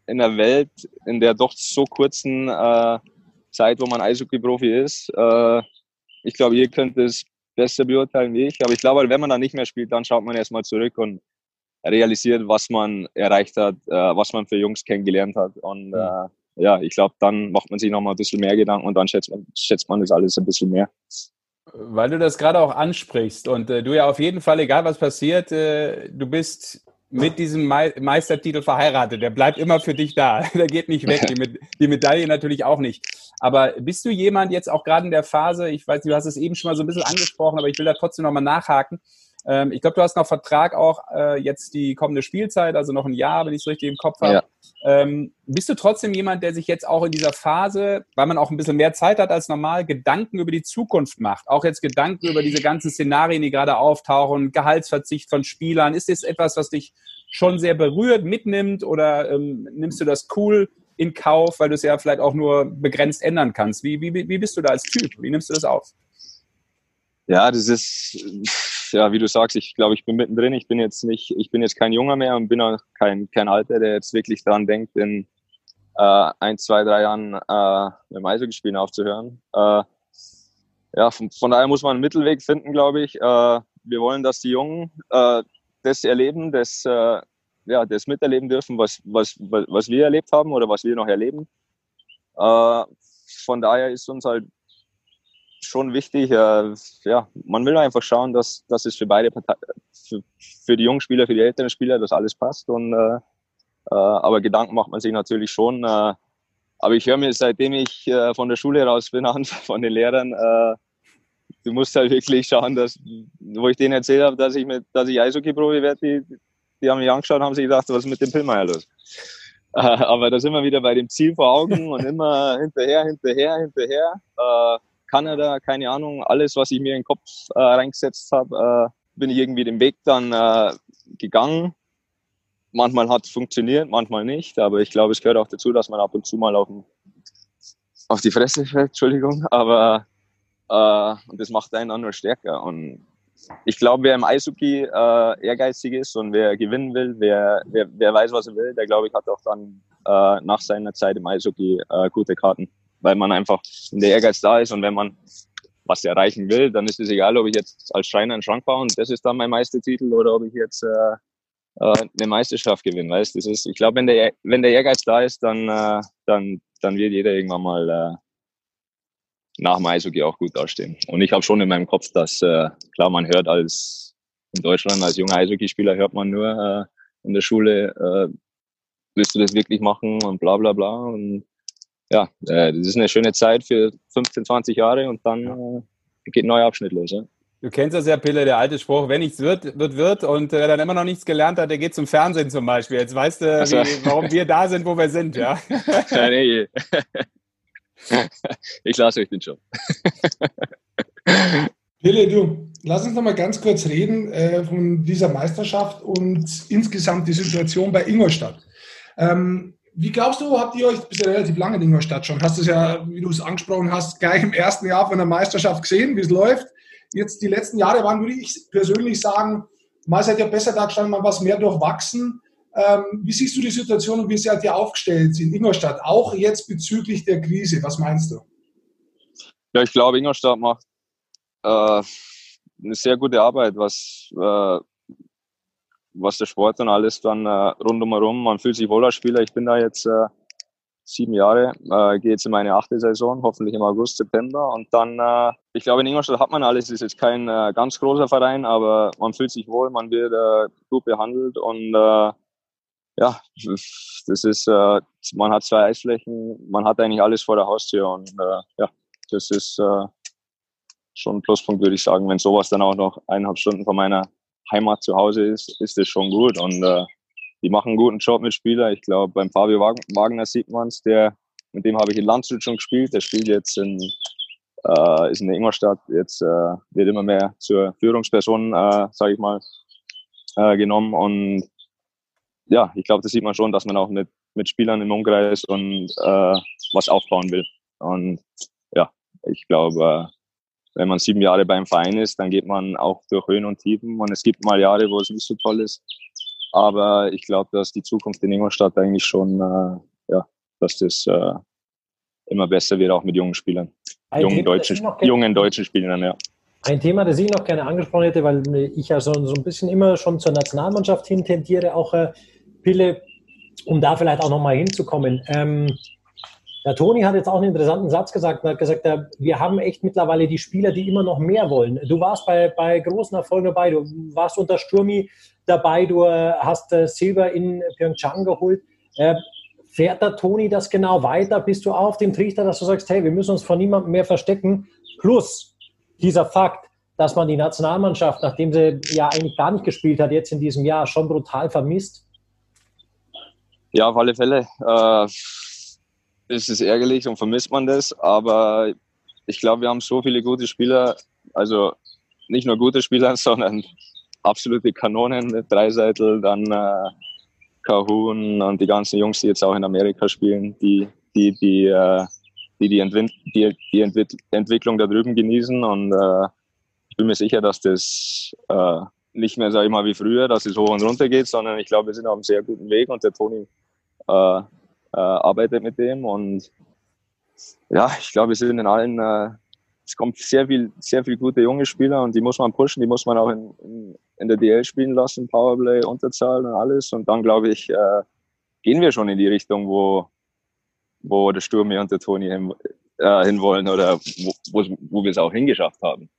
S4: in einer Welt, in der doch so kurzen äh, Zeit, wo man Eishockey-Profi ist. Äh, ich glaube, ihr könnt es besser beurteilen wie ich. Aber ich glaube, wenn man dann nicht mehr spielt, dann schaut man erstmal zurück und realisiert, was man erreicht hat, äh, was man für Jungs kennengelernt hat. Und mhm. Ja, ich glaube, dann macht man sich nochmal ein bisschen mehr Gedanken und dann schätzt man, schätzt man das alles ein bisschen mehr.
S1: Weil du das gerade auch ansprichst und äh, du ja auf jeden Fall, egal was passiert, äh, du bist mit diesem Me Meistertitel verheiratet. Der bleibt immer für dich da. Der geht nicht weg. Die, die, Medaille natürlich auch nicht. Aber bist du jemand jetzt auch gerade in der Phase, ich weiß, du hast es eben schon mal so ein bisschen angesprochen, aber ich will da trotzdem nochmal nachhaken. Ähm, ich glaube, du hast noch Vertrag auch äh, jetzt die kommende Spielzeit, also noch ein Jahr, wenn ich es richtig im Kopf habe. Ja. Ähm, bist du trotzdem jemand, der sich jetzt auch in dieser Phase, weil man auch ein bisschen mehr Zeit hat als normal, Gedanken über die Zukunft macht? Auch jetzt Gedanken über diese ganzen Szenarien, die gerade auftauchen, Gehaltsverzicht von Spielern. Ist das etwas, was dich schon sehr berührt, mitnimmt oder ähm, nimmst du das cool in Kauf, weil du es ja vielleicht auch nur begrenzt ändern kannst? Wie, wie, wie bist du da als Typ? Wie nimmst du das auf?
S4: Ja, das ist, ja, wie du sagst, ich glaube, ich bin mittendrin. Ich bin jetzt nicht, ich bin jetzt kein Junger mehr und bin auch kein, kein Alter, der jetzt wirklich daran denkt, in äh, ein, zwei, drei Jahren äh, mit dem Eishockey-Spielen aufzuhören. Äh, ja, von, von, daher muss man einen Mittelweg finden, glaube ich. Äh, wir wollen, dass die Jungen äh, das erleben, das, äh, ja, das miterleben dürfen, was, was, was wir erlebt haben oder was wir noch erleben. Äh, von daher ist uns halt schon wichtig, äh, ja, man will einfach schauen, dass, dass es für beide Parteien, für, für die jungen Spieler, für die älteren Spieler, dass alles passt. Und, äh, äh, aber Gedanken macht man sich natürlich schon. Äh, aber ich höre mir, seitdem ich äh, von der Schule raus bin, an, von den Lehrern, äh, du musst halt wirklich schauen, dass, wo ich denen erzählt habe, dass ich mit, dass ich Eishockey-Profi werde, die, die haben mich angeschaut und haben sich gedacht, was ist mit dem Pillmeier los? Aber da sind wir wieder bei dem Ziel vor Augen und immer hinterher, hinterher, hinterher. Kanada, keine Ahnung, alles, was ich mir in den Kopf äh, reingesetzt habe, äh, bin ich irgendwie den Weg dann äh, gegangen. Manchmal hat es funktioniert, manchmal nicht, aber ich glaube, es gehört auch dazu, dass man ab und zu mal auf, auf die Fresse fällt, Entschuldigung, aber äh, und das macht einen dann nur stärker. Und ich glaube, wer im Eishockey äh, ehrgeizig ist und wer gewinnen will, wer, wer, wer weiß, was er will, der glaube ich hat auch dann äh, nach seiner Zeit im Eishockey gute Karten, weil man einfach in der Ehrgeiz da ist und wenn man was erreichen will, dann ist es egal, ob ich jetzt als Schreiner einen Schrank baue und das ist dann mein Meistertitel oder ob ich jetzt äh, äh, eine Meisterschaft gewinne. Weißt? Das ist, ich glaube, wenn der, wenn der Ehrgeiz da ist, dann, äh, dann, dann wird jeder irgendwann mal äh, nach dem Eishockey auch gut dastehen. Und ich habe schon in meinem Kopf, dass, äh, klar, man hört als in Deutschland als junger Eishockeyspieler hört man nur äh, in der Schule, äh, willst du das wirklich machen und bla bla bla. Und ja, äh, das ist eine schöne Zeit für 15, 20 Jahre und dann äh, geht ein neuer Abschnitt los. Ja.
S1: Du kennst das ja, Pille, der alte Spruch, wenn nichts wird, wird, wird. Und wer dann immer noch nichts gelernt hat, der geht zum Fernsehen zum Beispiel. Jetzt weißt du, wie, warum wir da sind, wo wir sind, ja? ja nee.
S4: Ich lasse euch den Job.
S3: Pille, du, lass uns noch mal ganz kurz reden äh, von dieser Meisterschaft und insgesamt die Situation bei Ingolstadt. Ähm, wie glaubst du, habt ihr euch, bist ja relativ lange in Ingolstadt schon, hast du es ja, wie du es angesprochen hast, gleich im ersten Jahr von der Meisterschaft gesehen, wie es läuft? Jetzt die letzten Jahre waren, würde ich persönlich sagen, mal seid ihr besser da gestanden, mal was mehr durchwachsen. Ähm, wie siehst du die Situation und wie seid ihr aufgestellt in Ingolstadt, auch jetzt bezüglich der Krise? Was meinst du?
S4: Ja, ich glaube, Ingolstadt macht äh, eine sehr gute Arbeit, was, äh, was der Sport und alles dann äh, rundum Man fühlt sich wohl als Spieler. Ich bin da jetzt äh, sieben Jahre, äh, gehe jetzt in meine achte Saison, hoffentlich im August, September. Und dann, äh, ich glaube, in Ingolstadt hat man alles. Ist jetzt kein äh, ganz großer Verein, aber man fühlt sich wohl, man wird äh, gut behandelt und äh, ja, das ist, äh, man hat zwei Eisflächen, man hat eigentlich alles vor der Haustür und äh, ja, das ist äh, schon ein Pluspunkt, würde ich sagen. Wenn sowas dann auch noch eineinhalb Stunden von meiner Heimat zu Hause ist, ist das schon gut und äh, die machen einen guten Job mit Spieler. Ich glaube, beim Fabio Wagner sieht man es, der, mit dem habe ich in Landshut schon gespielt. Der spielt jetzt in, äh, ist in Ingolstadt, jetzt äh, wird immer mehr zur Führungsperson, äh, sage ich mal, äh, genommen. Und ja, ich glaube, das sieht man schon, dass man auch mit, mit Spielern im Umkreis und äh, was aufbauen will. Und ja, ich glaube, äh, wenn man sieben Jahre beim Verein ist, dann geht man auch durch Höhen und Tiefen. Und es gibt mal Jahre, wo es nicht so toll ist. Aber ich glaube, dass die Zukunft in Ingolstadt eigentlich schon, äh, ja, dass das äh, immer besser wird, auch mit jungen Spielern. Ein jungen, Thema, deutschen, jungen deutschen Spielern, ja.
S2: Ein Thema, das ich noch gerne angesprochen hätte, weil ich ja so, so ein bisschen immer schon zur Nationalmannschaft hin tendiere, auch äh, Pille, um da vielleicht auch nochmal hinzukommen. Ähm, der Toni hat jetzt auch einen interessanten Satz gesagt. Er hat gesagt, wir haben echt mittlerweile die Spieler, die immer noch mehr wollen. Du warst bei, bei großen Erfolgen dabei. Du warst unter Sturmi dabei. Du äh, hast äh, Silber in Pyeongchang geholt. Äh, fährt der Toni das genau weiter? Bist du auf dem Trichter, dass du sagst, hey, wir müssen uns vor niemandem mehr verstecken? Plus dieser Fakt, dass man die Nationalmannschaft, nachdem sie ja eigentlich gar nicht gespielt hat, jetzt in diesem Jahr schon brutal vermisst?
S4: Ja, auf alle Fälle. Äh, ist es ärgerlich und vermisst man das, aber ich glaube, wir haben so viele gute Spieler, also nicht nur gute Spieler, sondern absolute Kanonen mit Dreiseitel, dann äh, Kahun und die ganzen Jungs, die jetzt auch in Amerika spielen, die die, die, äh, die, die, Entwick die, die Entwick Entwicklung da drüben genießen. Und äh, ich bin mir sicher, dass das äh, nicht mehr, sage ich mal, wie früher, dass es hoch und runter geht, sondern ich glaube, wir sind auf einem sehr guten Weg und der Toni äh, äh, arbeitet mit dem. Und ja, ich glaube, wir sind in allen äh, es kommt sehr viel, sehr viel gute junge Spieler und die muss man pushen, die muss man auch in, in, in der DL spielen lassen, Powerplay, Unterzahl und alles. Und dann glaube ich, äh, gehen wir schon in die Richtung, wo, wo der Sturmi und der Toni hin, äh, hinwollen oder wo, wo, wo wir es auch hingeschafft haben.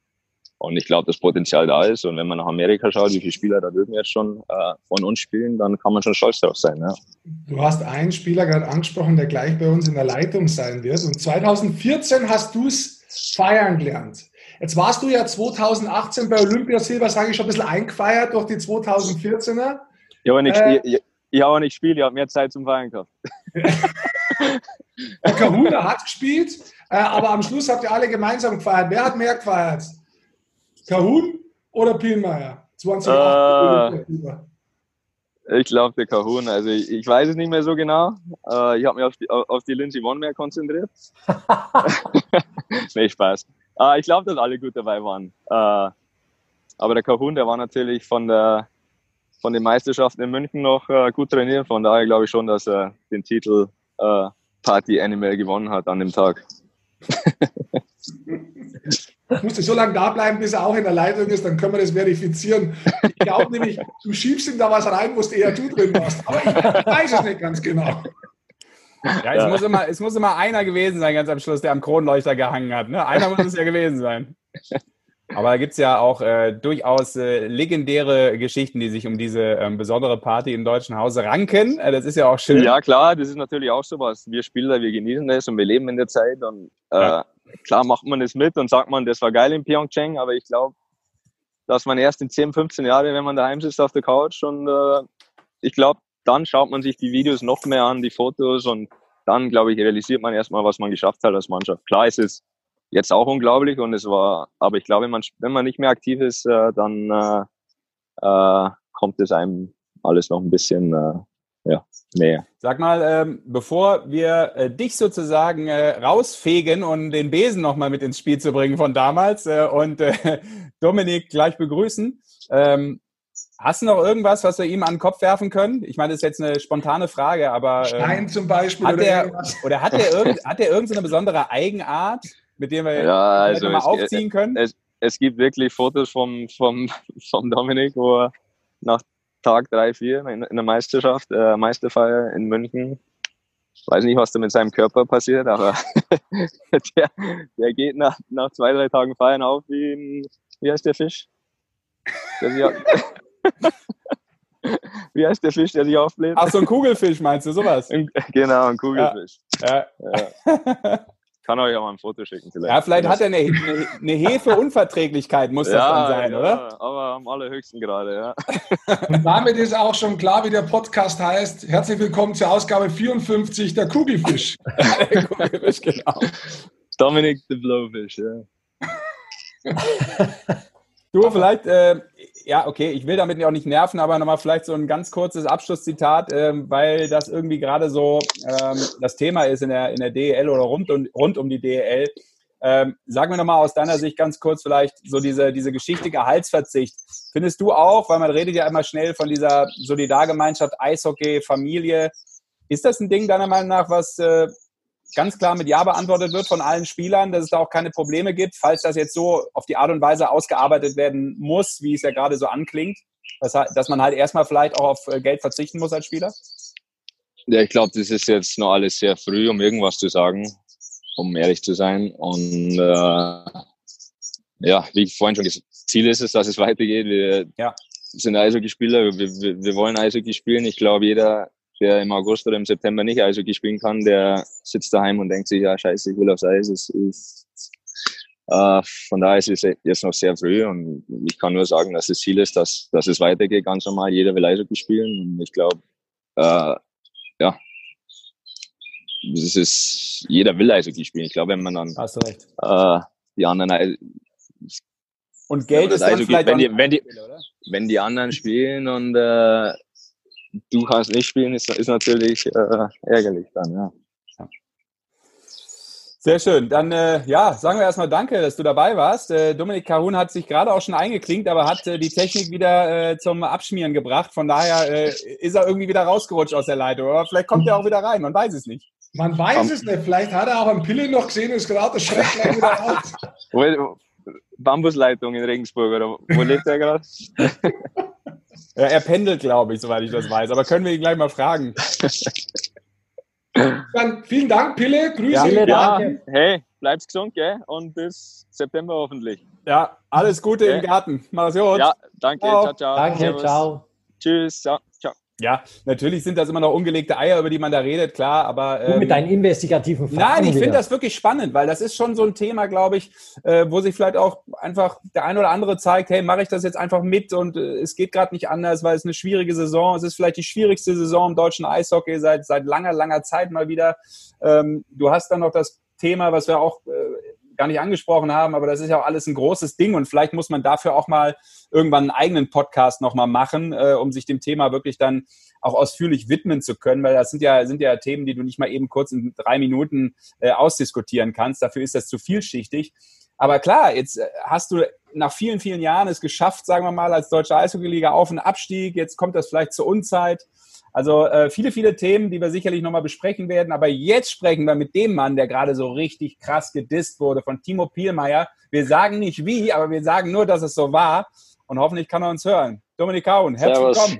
S4: Und ich glaube, das Potenzial da ist. Und wenn man nach Amerika schaut, wie viele Spieler da drüben jetzt schon äh, von uns spielen, dann kann man schon stolz drauf sein. Ja.
S3: Du hast einen Spieler gerade angesprochen, der gleich bei uns in der Leitung sein wird. Und 2014 hast du es feiern gelernt. Jetzt warst du ja 2018 bei Olympia Silber, sage ich schon ein bisschen eingefeiert durch die 2014er.
S4: Ja, aber nicht, äh, ich, ich habe auch nicht gespielt, ich habe mehr Zeit zum Feiern gehabt.
S3: Der Kahuna hat gespielt, äh, aber am Schluss habt ihr alle gemeinsam gefeiert. Wer hat mehr gefeiert? Kahun oder Pielmeier? 2018.
S4: Äh, ich glaube, der Kahun. Also ich, ich, weiß es nicht mehr so genau. Äh, ich habe mich auf die, auf die Lindsay One mehr konzentriert. nee, Spaß. Äh, ich glaube, dass alle gut dabei waren. Äh, aber der Kahun, der war natürlich von, der, von den Meisterschaften in München noch äh, gut trainiert. Von daher glaube ich schon, dass er den Titel äh, Party Animal gewonnen hat an dem Tag.
S3: Ich musste so lange da bleiben, bis er auch in der Leitung ist, dann können wir das verifizieren. Ich glaube nämlich, du schiebst ihm da was rein, wo du eher du drin warst. Aber ich weiß es nicht ganz genau.
S1: Ja, es, ja. Muss immer, es muss immer einer gewesen sein, ganz am Schluss, der am Kronleuchter gehangen hat. Ne? Einer muss es ja gewesen sein. Aber da gibt es ja auch äh, durchaus äh, legendäre Geschichten, die sich um diese ähm, besondere Party im Deutschen Hause ranken. Äh, das ist ja auch schön.
S4: Ja, klar, das ist natürlich auch so was. Wir Spieler, wir genießen das und wir leben in der Zeit. Und äh, ja. Klar macht man das mit und sagt man, das war geil in Pyeongchang, aber ich glaube, dass man erst in 10, 15 Jahren, wenn man daheim sitzt auf der Couch und äh, ich glaube, dann schaut man sich die Videos noch mehr an, die Fotos und dann, glaube ich, realisiert man erstmal, was man geschafft hat als Mannschaft. Klar ist es jetzt auch unglaublich und es war, aber ich glaube, wenn man, wenn man nicht mehr aktiv ist, äh, dann äh, äh, kommt es einem alles noch ein bisschen äh, ja, näher.
S1: Sag mal, ähm, bevor wir äh, dich sozusagen äh, rausfegen und den Besen nochmal mit ins Spiel zu bringen von damals äh, und äh, Dominik gleich begrüßen, ähm, Hast du noch irgendwas, was wir ihm an den Kopf werfen können? Ich meine, das ist jetzt eine spontane Frage, aber.
S3: Ähm, Stein zum Beispiel.
S1: Hat oder, der, oder hat er irgend, hat der irgendeine besondere Eigenart, mit dem wir
S4: ja, also
S1: mal aufziehen können?
S4: Es, es, gibt wirklich Fotos vom, vom, vom Dominik, wo er nach Tag 3, 4 in, in der Meisterschaft, äh, Meisterfeier in München, weiß nicht, was da mit seinem Körper passiert, aber der, der geht nach, nach zwei, drei Tagen Feiern auf wie ein, wie heißt der Fisch? Der sich, wie heißt der Fisch, der sich aufbläht?
S1: Ach, so ein Kugelfisch meinst du, sowas?
S4: Genau, ein Kugelfisch. Ja. ja kann euch auch mal ein Foto schicken.
S1: Vielleicht, ja, vielleicht hat er eine, eine, eine Hefeunverträglichkeit, muss das dann sein, ja, oder?
S4: Aber am allerhöchsten gerade, ja.
S3: Und damit ist auch schon klar, wie der Podcast heißt. Herzlich willkommen zur Ausgabe 54, der Kugelfisch. der Kugelfisch,
S4: genau. Dominic the Blowfish, ja.
S1: du, vielleicht, äh, ja, okay, ich will damit auch nicht nerven, aber nochmal vielleicht so ein ganz kurzes Abschlusszitat, ähm, weil das irgendwie gerade so ähm, das Thema ist in der, in der DEL oder rund, um, rund um die DEL. Ähm, sag mir nochmal aus deiner Sicht ganz kurz vielleicht so diese, diese Geschichte Gehaltsverzicht. Findest du auch, weil man redet ja immer schnell von dieser Solidargemeinschaft Eishockey, Familie. Ist das ein Ding deiner Meinung nach, was äh, ganz klar mit Ja beantwortet wird von allen Spielern, dass es da auch keine Probleme gibt, falls das jetzt so auf die Art und Weise ausgearbeitet werden muss, wie es ja gerade so anklingt, dass, dass man halt erstmal vielleicht auch auf äh, Geld verzichten muss als Spieler?
S4: Ja, ich glaube, das ist jetzt noch alles sehr früh, um irgendwas zu sagen, um ehrlich zu sein. Und äh, ja, wie ich vorhin schon gesagt Ziel ist es, dass es weitergeht. Wir ja. sind Eishockey-Spieler, wir, wir, wir wollen Eishockey spielen. Ich glaube, jeder der im August oder im September nicht Eishockey spielen kann, der sitzt daheim und denkt sich, ja scheiße, ich will aufs Eis. Es ist, äh, von daher ist es jetzt noch sehr früh und ich kann nur sagen, dass das Ziel ist, dass, dass es weitergeht, ganz normal. Jeder will Eishockey spielen und ich glaube, äh, ja, das ist, jeder will Eishockey spielen. Ich glaube, wenn man dann äh, die anderen
S1: und Geld ist
S4: dann vielleicht wenn die, wenn die, wenn die anderen spielen und äh, du kannst nicht spielen, ist, ist natürlich äh, ärgerlich dann, ja.
S1: Sehr schön. Dann äh, ja, sagen wir erstmal Danke, dass du dabei warst. Äh, Dominik Kahun hat sich gerade auch schon eingeklinkt, aber hat äh, die Technik wieder äh, zum Abschmieren gebracht. Von daher äh, ist er irgendwie wieder rausgerutscht aus der Leitung. Aber vielleicht kommt er auch wieder rein, man weiß es nicht.
S3: Man weiß um, es nicht. Vielleicht hat er auch ein Pille noch gesehen und ist gerade das Schreck wieder
S4: raus. Bambusleitung in Regensburg, oder wo lebt er gerade?
S1: Ja, er pendelt, glaube ich, soweit ich das weiß. Aber können wir ihn gleich mal fragen.
S3: Dann vielen Dank, Pille. Grüße. Ja,
S4: Pille, ja. hey, bleib's gesund, gell? Und bis September hoffentlich.
S1: Ja, alles Gute okay. im Garten. Mach's gut.
S4: Ja, danke. Ciao, ciao. ciao.
S2: Danke, Servus. ciao.
S4: Tschüss. Ciao. ciao.
S1: Ja, natürlich sind das immer noch ungelegte Eier, über die man da redet, klar, aber.
S2: Ähm, mit deinen investigativen
S1: Fragen. Nein, ich finde das wirklich spannend, weil das ist schon so ein Thema, glaube ich, äh, wo sich vielleicht auch einfach der ein oder andere zeigt, hey, mache ich das jetzt einfach mit und äh, es geht gerade nicht anders, weil es eine schwierige Saison, es ist vielleicht die schwierigste Saison im deutschen Eishockey seit, seit langer, langer Zeit mal wieder. Ähm, du hast dann noch das Thema, was wir auch äh, gar nicht angesprochen haben, aber das ist ja auch alles ein großes Ding und vielleicht muss man dafür auch mal irgendwann einen eigenen Podcast nochmal machen, äh, um sich dem Thema wirklich dann auch ausführlich widmen zu können, weil das sind ja, sind ja Themen, die du nicht mal eben kurz in drei Minuten äh, ausdiskutieren kannst. Dafür ist das zu vielschichtig. Aber klar, jetzt äh, hast du nach vielen, vielen Jahren es geschafft, sagen wir mal, als deutsche Eishockey-Liga auf einen Abstieg. Jetzt kommt das vielleicht zur Unzeit. Also äh, viele, viele Themen, die wir sicherlich nochmal besprechen werden. Aber jetzt sprechen wir mit dem Mann, der gerade so richtig krass gedisst wurde von Timo Pielmeier. Wir sagen nicht wie, aber wir sagen nur, dass es so war. Und hoffentlich kann er uns hören. Dominik Kaun, herzlich willkommen.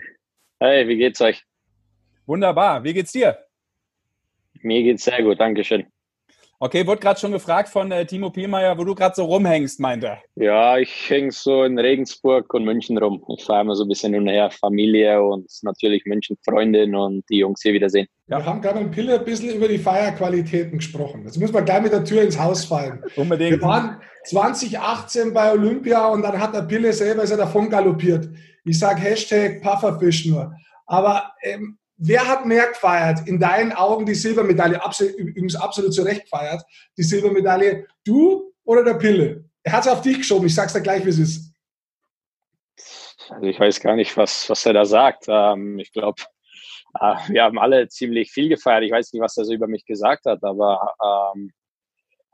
S5: Hey, wie geht's euch?
S1: Wunderbar. Wie geht's dir?
S5: Mir geht's sehr gut, Dankeschön.
S1: Okay, wurde gerade schon gefragt von äh, Timo Pielmeier, wo du gerade so rumhängst, meint er.
S5: Ja, ich hänge so in Regensburg und München rum. Ich fahre immer so ein bisschen hin und her, Familie und natürlich München, Freundin und die Jungs hier wiedersehen.
S3: Ja. Wir haben gerade im Pille ein bisschen über die Feierqualitäten gesprochen. Jetzt müssen wir gleich mit der Tür ins Haus fallen.
S1: Unbedingt.
S3: Wir waren 2018 bei Olympia und dann hat der Pille selber ist er davon galoppiert. Ich sage Hashtag Pufferfisch nur. Aber ähm, Wer hat mehr gefeiert? In deinen Augen die Silbermedaille, übrigens absolut zu Recht gefeiert, die Silbermedaille, du oder der Pille? Er hat es auf dich geschoben, ich sag's dir gleich, wie es ist.
S5: Also ich weiß gar nicht, was, was er da sagt. Ähm, ich glaube, äh, wir haben alle ziemlich viel gefeiert. Ich weiß nicht, was er so über mich gesagt hat, aber ähm,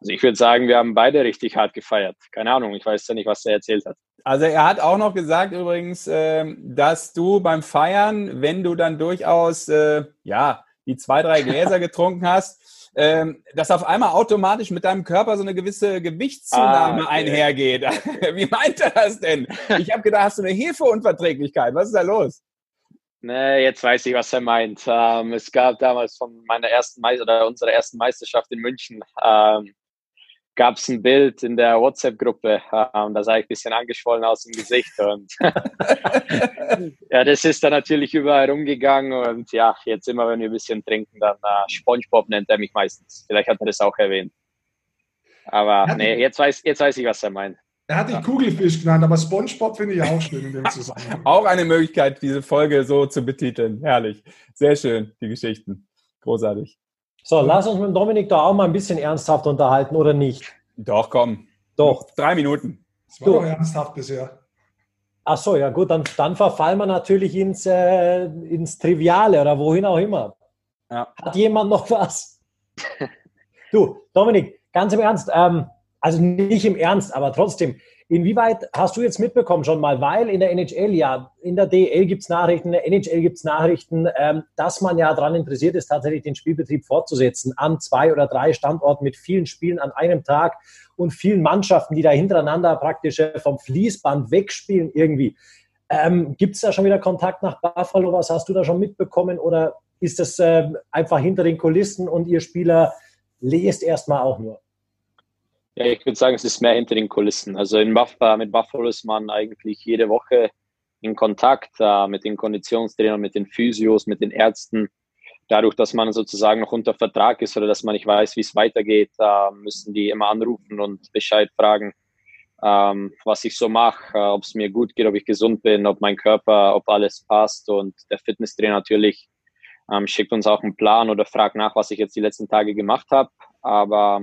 S5: also ich würde sagen, wir haben beide richtig hart gefeiert. Keine Ahnung, ich weiß ja nicht, was er erzählt hat.
S1: Also er hat auch noch gesagt übrigens, ähm, dass du beim Feiern, wenn du dann durchaus äh, ja die zwei, drei Gläser getrunken hast, ähm, dass auf einmal automatisch mit deinem Körper so eine gewisse Gewichtszunahme ah, okay. einhergeht. Wie meint er das denn? Ich habe gedacht, hast du eine Hefeunverträglichkeit? Was ist da los?
S5: Nee, jetzt weiß ich, was er meint. Ähm, es gab damals von meiner ersten Meister oder unserer ersten Meisterschaft in München ähm, gab es ein Bild in der WhatsApp-Gruppe äh, und da sah ich ein bisschen angeschwollen aus dem Gesicht. Und ja, das ist dann natürlich überall rumgegangen und ja, jetzt immer, wenn wir ein bisschen trinken, dann äh, SpongeBob nennt er mich meistens. Vielleicht hat er das auch erwähnt. Aber nee, jetzt weiß, jetzt weiß ich, was er meint.
S3: Er hat dich ja. Kugelfisch genannt, aber SpongeBob finde ich auch schön in dem Zusammenhang.
S1: auch eine Möglichkeit, diese Folge so zu betiteln. Herrlich. Sehr schön, die Geschichten. Großartig.
S2: So, lass uns mit Dominik da auch mal ein bisschen ernsthaft unterhalten, oder nicht?
S1: Doch, komm.
S2: Doch.
S1: Drei Minuten.
S3: Das war doch ernsthaft bisher.
S2: Ach so, ja gut, dann, dann verfallen wir natürlich ins, äh, ins Triviale oder wohin auch immer. Ja. Hat jemand noch was? du, Dominik, ganz im Ernst, ähm, also nicht im Ernst, aber trotzdem, Inwieweit hast du jetzt mitbekommen schon mal, weil in der NHL ja, in der DL gibt es Nachrichten, in der NHL gibt es Nachrichten, ähm, dass man ja daran interessiert ist, tatsächlich den Spielbetrieb fortzusetzen an zwei oder drei Standorten mit vielen Spielen an einem Tag und vielen Mannschaften, die da hintereinander praktisch äh, vom Fließband wegspielen irgendwie. Ähm, gibt es da schon wieder Kontakt nach Buffalo? Was hast du da schon mitbekommen? Oder ist das äh, einfach hinter den Kulissen und ihr Spieler lest erstmal auch nur?
S5: Ja, ich würde sagen, es ist mehr hinter den Kulissen. Also in Buff mit Buffalo ist man eigentlich jede Woche in Kontakt äh, mit den Konditionstrainern, mit den Physios, mit den Ärzten. Dadurch, dass man sozusagen noch unter Vertrag ist oder dass man nicht weiß, wie es weitergeht, äh, müssen die immer anrufen und Bescheid fragen, ähm, was ich so mache, äh, ob es mir gut geht, ob ich gesund bin, ob mein Körper, ob alles passt. Und der Fitnesstrainer natürlich ähm, schickt uns auch einen Plan oder fragt nach, was ich jetzt die letzten Tage gemacht habe. Aber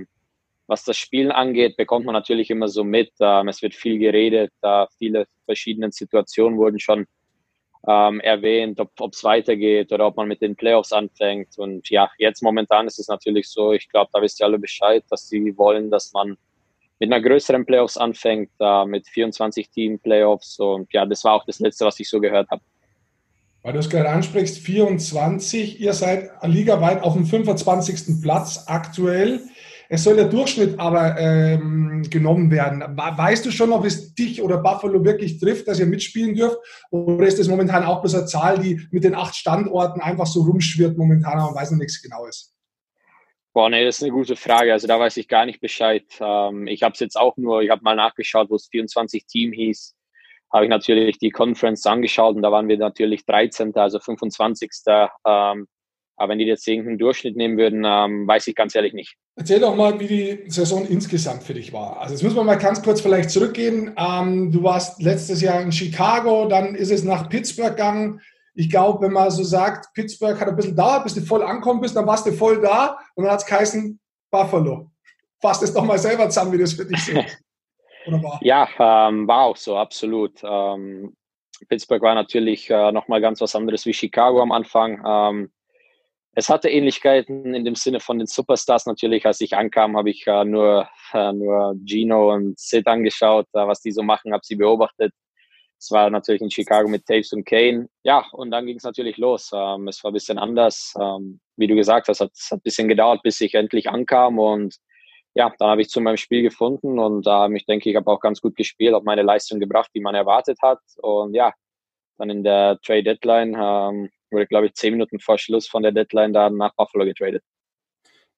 S5: was das Spielen angeht, bekommt man natürlich immer so mit. Ähm, es wird viel geredet, viele verschiedene Situationen wurden schon ähm, erwähnt, ob es weitergeht oder ob man mit den Playoffs anfängt. Und ja, jetzt momentan ist es natürlich so, ich glaube, da wisst ihr alle Bescheid, dass sie wollen, dass man mit einer größeren Playoffs anfängt, äh, mit 24 Team-Playoffs. Und ja, das war auch das Letzte, was ich so gehört habe.
S3: Weil du es gerade ansprichst, 24, ihr seid ligaweit auf dem 25. Platz aktuell. Es soll der Durchschnitt aber ähm, genommen werden. Weißt du schon, ob es dich oder Buffalo wirklich trifft, dass ihr mitspielen dürft? Oder ist das momentan auch bloß eine Zahl, die mit den acht Standorten einfach so rumschwirrt momentan und weiß noch nichts Genaues?
S5: Boah, nee, das ist eine gute Frage. Also da weiß ich gar nicht Bescheid. Ähm, ich habe es jetzt auch nur, ich habe mal nachgeschaut, wo es 24 Team hieß. Habe ich natürlich die Conference angeschaut und da waren wir natürlich 13., also 25. Ähm, aber wenn die jetzt irgendeinen Durchschnitt nehmen würden, ähm, weiß ich ganz ehrlich nicht.
S3: Erzähl doch mal, wie die Saison insgesamt für dich war. Also jetzt müssen wir mal ganz kurz vielleicht zurückgehen. Ähm, du warst letztes Jahr in Chicago, dann ist es nach Pittsburgh gegangen. Ich glaube, wenn man so sagt, Pittsburgh hat ein bisschen dauert, bis du voll ankommen bist, dann warst du voll da und dann hat es geheißen Buffalo. Fass das doch mal selber zusammen, wie das für dich so
S5: war. Ja, ähm, war auch so, absolut. Ähm, Pittsburgh war natürlich äh, nochmal ganz was anderes wie Chicago am Anfang. Es hatte Ähnlichkeiten in dem Sinne von den Superstars natürlich. Als ich ankam, habe ich äh, nur, äh, nur Gino und Sid angeschaut, äh, was die so machen, habe sie beobachtet. Es war natürlich in Chicago mit Taves und Kane. Ja, und dann ging es natürlich los. Ähm, es war ein bisschen anders. Ähm, wie du gesagt hast, hat, es hat ein bisschen gedauert, bis ich endlich ankam. Und ja, dann habe ich zu meinem Spiel gefunden und ähm, ich denke, ich habe auch ganz gut gespielt, habe meine Leistung gebracht, die man erwartet hat. Und ja, dann in der Trade Deadline ähm, wurde, glaube ich, zehn Minuten vor Schluss von der Deadline dann nach Buffalo getradet.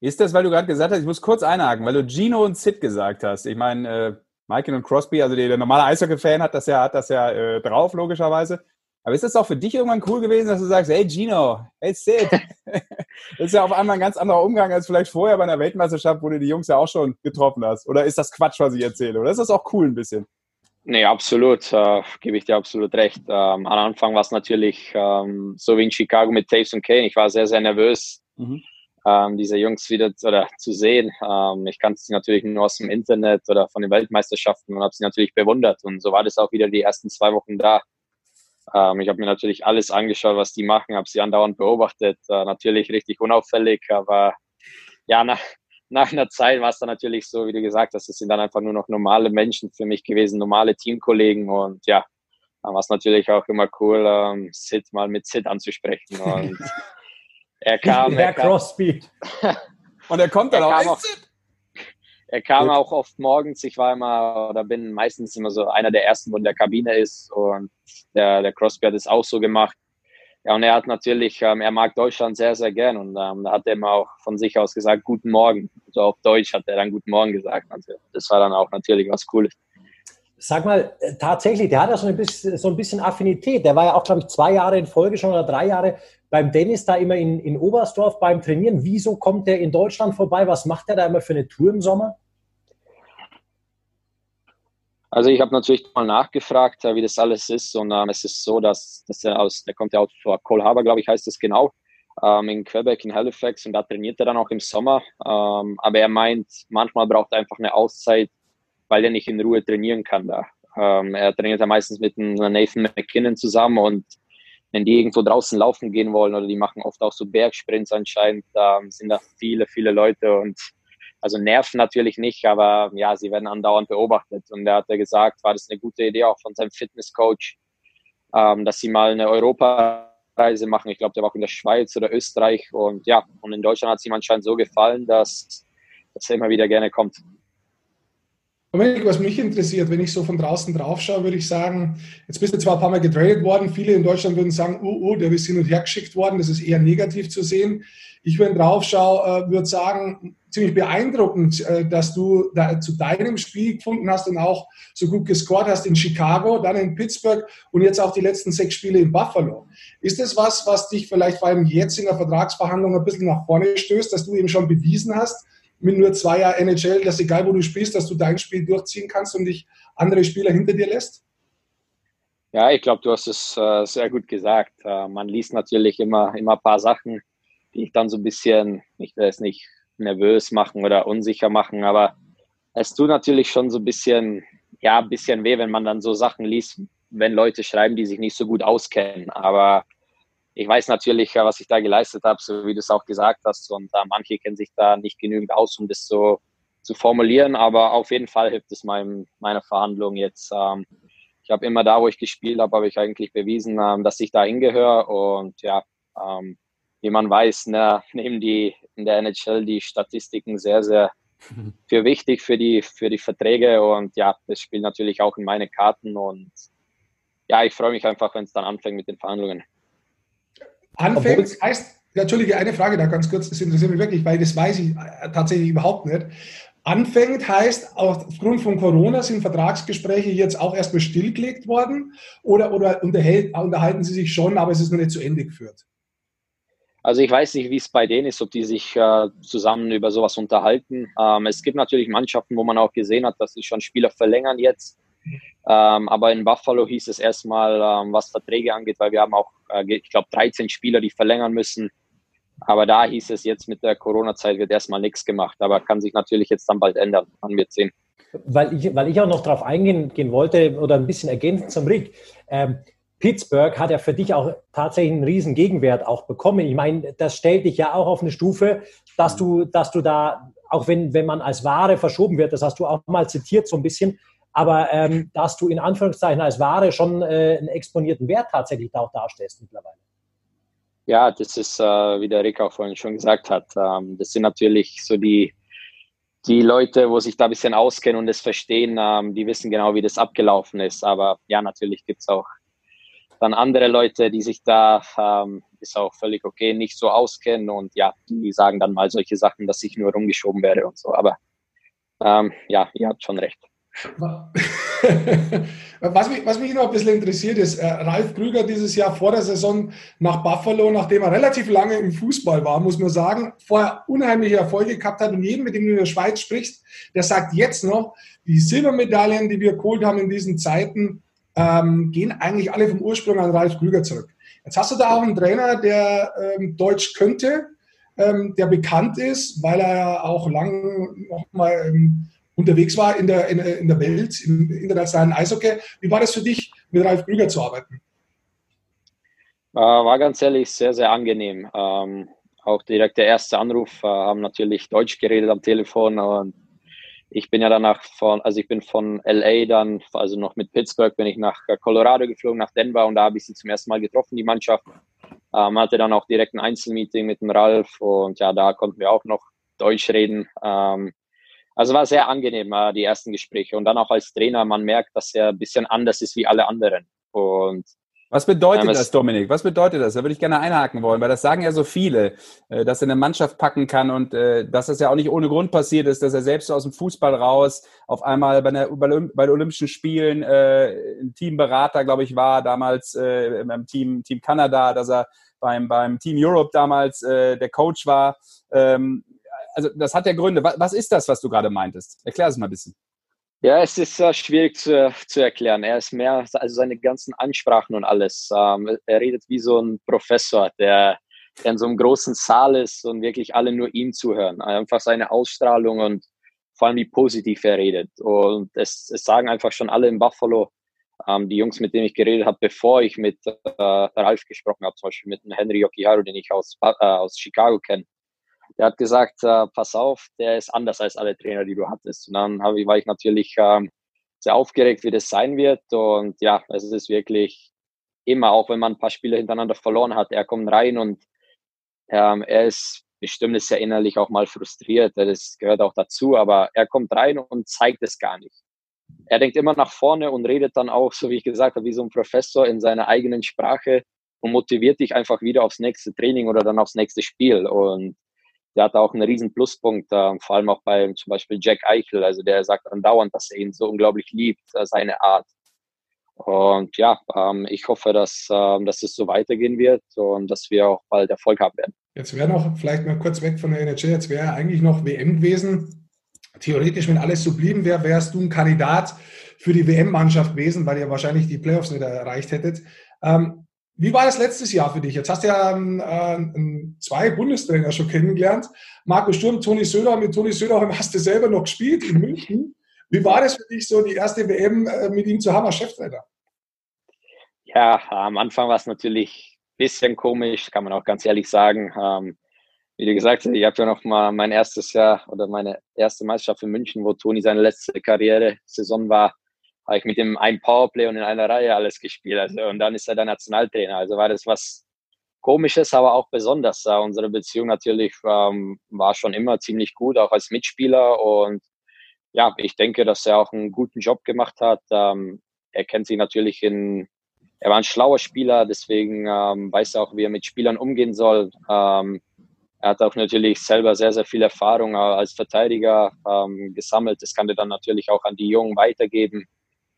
S1: Ist das, weil du gerade gesagt hast, ich muss kurz einhaken, weil du Gino und Sid gesagt hast. Ich meine, äh, Michael und Crosby, also der, der normale Eishockey-Fan hat das ja, hat das ja äh, drauf, logischerweise. Aber ist das auch für dich irgendwann cool gewesen, dass du sagst, hey Gino, hey Sid? das ist ja auf einmal ein ganz anderer Umgang als vielleicht vorher bei einer Weltmeisterschaft, wo du die Jungs ja auch schon getroffen hast. Oder ist das Quatsch, was ich erzähle? Oder ist das auch cool ein bisschen?
S5: Nee, absolut, äh, gebe ich dir absolut recht. Ähm, am Anfang war es natürlich ähm, so wie in Chicago mit Taves und Kane. Ich war sehr, sehr nervös, mhm. ähm, diese Jungs wieder oder zu sehen. Ähm, ich kannte sie natürlich nur aus dem Internet oder von den Weltmeisterschaften und habe sie natürlich bewundert. Und so war das auch wieder die ersten zwei Wochen da. Ähm, ich habe mir natürlich alles angeschaut, was die machen, habe sie andauernd beobachtet. Äh, natürlich richtig unauffällig, aber ja, nach, nach einer Zeit war es dann natürlich so, wie du gesagt hast, es sind dann einfach nur noch normale Menschen für mich gewesen, normale Teamkollegen und ja, dann war es natürlich auch immer cool, ähm, Sid mal mit Sid anzusprechen und er kam.
S2: Herr Crosby.
S1: und er kommt dann
S5: er auch. auch er kam Gut. auch oft morgens. Ich war immer oder bin meistens immer so einer der ersten, wo in der Kabine ist. Und der, der Crosby hat es auch so gemacht. Ja, und er hat natürlich, ähm, er mag Deutschland sehr, sehr gern. Und ähm, da hat er immer auch von sich aus gesagt, Guten Morgen. So also auf Deutsch hat er dann Guten Morgen gesagt. Also das war dann auch natürlich was Cooles.
S2: Sag mal, äh, tatsächlich, der hat ja so ein bisschen, so ein bisschen Affinität. Der war ja auch, glaube ich, zwei Jahre in Folge schon oder drei Jahre beim Dennis da immer in, in Oberstdorf beim Trainieren. Wieso kommt der in Deutschland vorbei? Was macht der da immer für eine Tour im Sommer?
S5: Also ich habe natürlich mal nachgefragt, äh, wie das alles ist und ähm, es ist so, dass, dass er aus, der kommt ja aus Cole Harbour, glaube ich, heißt es genau, ähm, in Quebec, in Halifax und da trainiert er dann auch im Sommer. Ähm, aber er meint, manchmal braucht er einfach eine Auszeit, weil er nicht in Ruhe trainieren kann da. Ähm, er trainiert ja meistens mit Nathan McKinnon zusammen und wenn die irgendwo draußen laufen gehen wollen oder die machen oft auch so Bergsprints anscheinend, da sind da viele, viele Leute und also nerven natürlich nicht, aber ja, sie werden andauernd beobachtet. Und er hat ja gesagt, war das eine gute Idee auch von seinem Fitnesscoach, ähm, dass sie mal eine Europareise machen. Ich glaube, der war auch in der Schweiz oder Österreich. Und ja, und in Deutschland hat es ihm anscheinend so gefallen, dass, dass er immer wieder gerne kommt.
S3: Dominik, was mich interessiert, wenn ich so von draußen drauf schaue, würde ich sagen, jetzt bist du zwar ein paar Mal getradet worden, viele in Deutschland würden sagen, oh, oh, der ist hin und her geschickt worden, das ist eher negativ zu sehen. Ich, wenn drauf schaue, äh, würde sagen, ziemlich beeindruckend, äh, dass du da zu deinem Spiel gefunden hast und auch so gut gescored hast in Chicago, dann in Pittsburgh und jetzt auch die letzten sechs Spiele in Buffalo. Ist das was, was dich vielleicht vor allem jetzt in der Vertragsverhandlung ein bisschen nach vorne stößt, dass du eben schon bewiesen hast, mit nur zwei Jahren NHL, dass egal wo du spielst, dass du dein Spiel durchziehen kannst und dich andere Spieler hinter dir lässt?
S5: Ja, ich glaube, du hast es äh, sehr gut gesagt. Äh, man liest natürlich immer, immer ein paar Sachen, die ich dann so ein bisschen, ich es nicht nervös machen oder unsicher machen, aber es tut natürlich schon so ein bisschen, ja, ein bisschen weh, wenn man dann so Sachen liest, wenn Leute schreiben, die sich nicht so gut auskennen. Aber ich weiß natürlich, was ich da geleistet habe, so wie du es auch gesagt hast. Und äh, manche kennen sich da nicht genügend aus, um das so zu formulieren. Aber auf jeden Fall hilft es meinem, meiner Verhandlung jetzt. Ähm, ich habe immer da, wo ich gespielt habe, habe ich eigentlich bewiesen, ähm, dass ich da hingehöre. Und ja, ähm, wie man weiß, ne, nehmen die in der NHL die Statistiken sehr, sehr für wichtig für die, für die Verträge. Und ja, das spielt natürlich auch in meine Karten. Und ja, ich freue mich einfach, wenn es dann anfängt mit den Verhandlungen.
S3: Anfängt heißt, ja, Entschuldige, eine Frage da ganz kurz, das interessiert mich wirklich, weil das weiß ich äh, tatsächlich überhaupt nicht. Anfängt heißt, aufgrund von Corona sind Vertragsgespräche jetzt auch erstmal stillgelegt worden oder, oder unterhält, unterhalten sie sich schon, aber es ist noch nicht zu Ende geführt?
S5: Also ich weiß nicht, wie es bei denen ist, ob die sich äh, zusammen über sowas unterhalten. Ähm, es gibt natürlich Mannschaften, wo man auch gesehen hat, dass sie schon Spieler verlängern jetzt. Ähm, aber in Buffalo hieß es erstmal, ähm, was Verträge angeht, weil wir haben auch, äh, ich glaube, 13 Spieler, die verlängern müssen. Aber da hieß es jetzt mit der Corona-Zeit wird erstmal nichts gemacht. Aber kann sich natürlich jetzt dann bald ändern. Man wird sehen.
S2: Weil ich, weil ich auch noch darauf eingehen gehen wollte oder ein bisschen ergänzen zum Rick. Ähm, Pittsburgh hat ja für dich auch tatsächlich einen riesen Gegenwert auch bekommen. Ich meine, das stellt dich ja auch auf eine Stufe, dass du, dass du da, auch wenn, wenn man als Ware verschoben wird, das hast du auch mal zitiert so ein bisschen, aber ähm, dass du in Anführungszeichen als Ware schon äh, einen exponierten Wert tatsächlich da auch darstellst mittlerweile.
S5: Ja, das ist, äh, wie der Rick auch vorhin schon gesagt hat, ähm, das sind natürlich so die, die Leute, wo sich da ein bisschen auskennen und es verstehen, ähm, die wissen genau, wie das abgelaufen ist. Aber ja, natürlich gibt es auch dann andere Leute, die sich da, ähm, ist auch völlig okay, nicht so auskennen und ja, die sagen dann mal solche Sachen, dass ich nur rumgeschoben werde und so. Aber ähm, ja, ihr habt schon recht.
S3: Was mich, was mich noch ein bisschen interessiert ist, äh, Ralf Krüger dieses Jahr vor der Saison nach Buffalo, nachdem er relativ lange im Fußball war, muss man sagen, vorher unheimliche Erfolge gehabt hat und jeden, mit dem du in der Schweiz sprichst, der sagt jetzt noch, die Silbermedaillen, die wir geholt haben in diesen Zeiten, ähm, gehen eigentlich alle vom Ursprung an Ralf Krüger zurück. Jetzt hast du da auch einen Trainer, der ähm, Deutsch könnte, ähm, der bekannt ist, weil er ja auch lang noch mal ähm, unterwegs war in der, in, in, der Welt, im internationalen Eishockey. Wie war das für dich, mit Ralf Krüger zu arbeiten?
S5: War ganz ehrlich sehr, sehr angenehm. Ähm, auch direkt der erste Anruf, äh, haben natürlich Deutsch geredet am Telefon und ich bin ja danach von, also ich bin von LA dann, also noch mit Pittsburgh, bin ich nach Colorado geflogen, nach Denver und da habe ich sie zum ersten Mal getroffen, die Mannschaft. Ähm, hatte dann auch direkt ein Einzelmeeting mit dem Ralf und ja, da konnten wir auch noch Deutsch reden. Ähm, also war sehr angenehm, äh, die ersten Gespräche. Und dann auch als Trainer, man merkt, dass er ein bisschen anders ist wie alle anderen. Und
S1: was bedeutet ähm, das, Dominik? Was bedeutet das? Da würde ich gerne einhaken wollen, weil das sagen ja so viele, äh, dass er eine Mannschaft packen kann und äh, dass das ja auch nicht ohne Grund passiert ist, dass er selbst aus dem Fußball raus auf einmal bei, der, bei den Olympischen Spielen äh, ein Teamberater, glaube ich, war, damals beim Team, Team Kanada, dass er beim, beim Team Europe damals der Coach war. Ähm, also das hat ja Gründe. Was, was ist das, was du gerade meintest? Erklär es mal ein bisschen.
S5: Ja, es ist äh, schwierig zu, zu erklären. Er ist mehr, also seine ganzen Ansprachen und alles. Ähm, er redet wie so ein Professor, der, der in so einem großen Saal ist und wirklich alle nur ihm zuhören. Einfach seine Ausstrahlung und vor allem wie positiv er redet. Und es, es sagen einfach schon alle in Buffalo, ähm, die Jungs, mit denen ich geredet habe, bevor ich mit äh, Ralf gesprochen habe, zum Beispiel mit Henry Yokiharu, den ich aus, äh, aus Chicago kenne der hat gesagt, äh, pass auf, der ist anders als alle Trainer, die du hattest. Und dann ich, war ich natürlich ähm, sehr aufgeregt, wie das sein wird. Und ja, es ist wirklich immer, auch wenn man ein paar Spiele hintereinander verloren hat, er kommt rein und ähm, er ist bestimmt er innerlich auch mal frustriert, das gehört auch dazu, aber er kommt rein und zeigt es gar nicht. Er denkt immer nach vorne und redet dann auch, so wie ich gesagt habe, wie so ein Professor in seiner eigenen Sprache und motiviert dich einfach wieder aufs nächste Training oder dann aufs nächste Spiel. Und der hat auch einen riesen Pluspunkt, äh, vor allem auch bei zum Beispiel Jack Eichel. Also der sagt andauernd, dass er ihn so unglaublich liebt, äh, seine Art. Und ja, ähm, ich hoffe, dass, äh, dass es so weitergehen wird und dass wir auch bald Erfolg haben werden.
S3: Jetzt wäre noch, vielleicht mal kurz weg von der NHL, jetzt wäre eigentlich noch WM gewesen. Theoretisch, wenn alles so blieben wäre, wärst du ein Kandidat für die WM-Mannschaft gewesen, weil ihr wahrscheinlich die Playoffs nicht erreicht hättet. Ähm, wie war das letztes Jahr für dich? Jetzt hast du ja ähm, äh, zwei Bundestrainer schon kennengelernt. Markus Sturm, Toni Söder. Mit Toni Söder hast du selber noch gespielt in München. Wie war das für dich, so die erste WM äh, mit ihm zu haben als Cheftrainer?
S5: Ja, am Anfang war es natürlich ein bisschen komisch, kann man auch ganz ehrlich sagen. Ähm, wie du gesagt hast, ich habe ja noch mal mein erstes Jahr oder meine erste Meisterschaft in München, wo Toni seine letzte Karriere-Saison war, habe ich mit dem einen Powerplay und in einer Reihe alles gespielt. Also, und dann ist er der Nationaltrainer. Also war das was Komisches, aber auch besonders. Unsere Beziehung natürlich ähm, war schon immer ziemlich gut, auch als Mitspieler. Und ja, ich denke, dass er auch einen guten Job gemacht hat. Ähm, er kennt sich natürlich in, er war ein schlauer Spieler, deswegen ähm, weiß er auch, wie er mit Spielern umgehen soll. Ähm, er hat auch natürlich selber sehr, sehr viel Erfahrung als Verteidiger ähm, gesammelt. Das kann er dann natürlich auch an die Jungen weitergeben.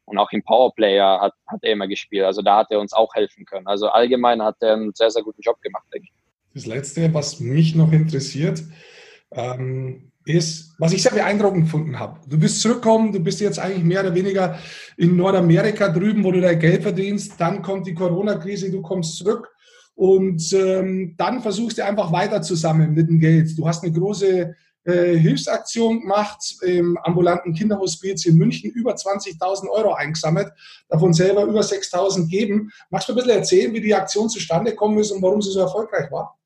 S5: Und auch im Powerplayer hat, hat er immer gespielt. Also da hat er uns auch helfen können. Also allgemein hat er einen sehr, sehr guten Job gemacht, denke ich.
S3: Das Letzte, was mich noch interessiert, ähm, ist, was ich sehr beeindruckend gefunden habe. Du bist zurückgekommen, du bist jetzt eigentlich mehr oder weniger in Nordamerika drüben, wo du dein Geld verdienst. Dann kommt die Corona-Krise, du kommst zurück und ähm, dann versuchst du einfach weiter zu sammeln mit dem Geld. Du hast eine große äh, Hilfsaktion gemacht im ambulanten Kinderhospiz in München, über 20.000 Euro eingesammelt, davon selber über 6.000 geben. Magst du ein bisschen erzählen, wie die Aktion zustande gekommen ist und warum sie so erfolgreich war?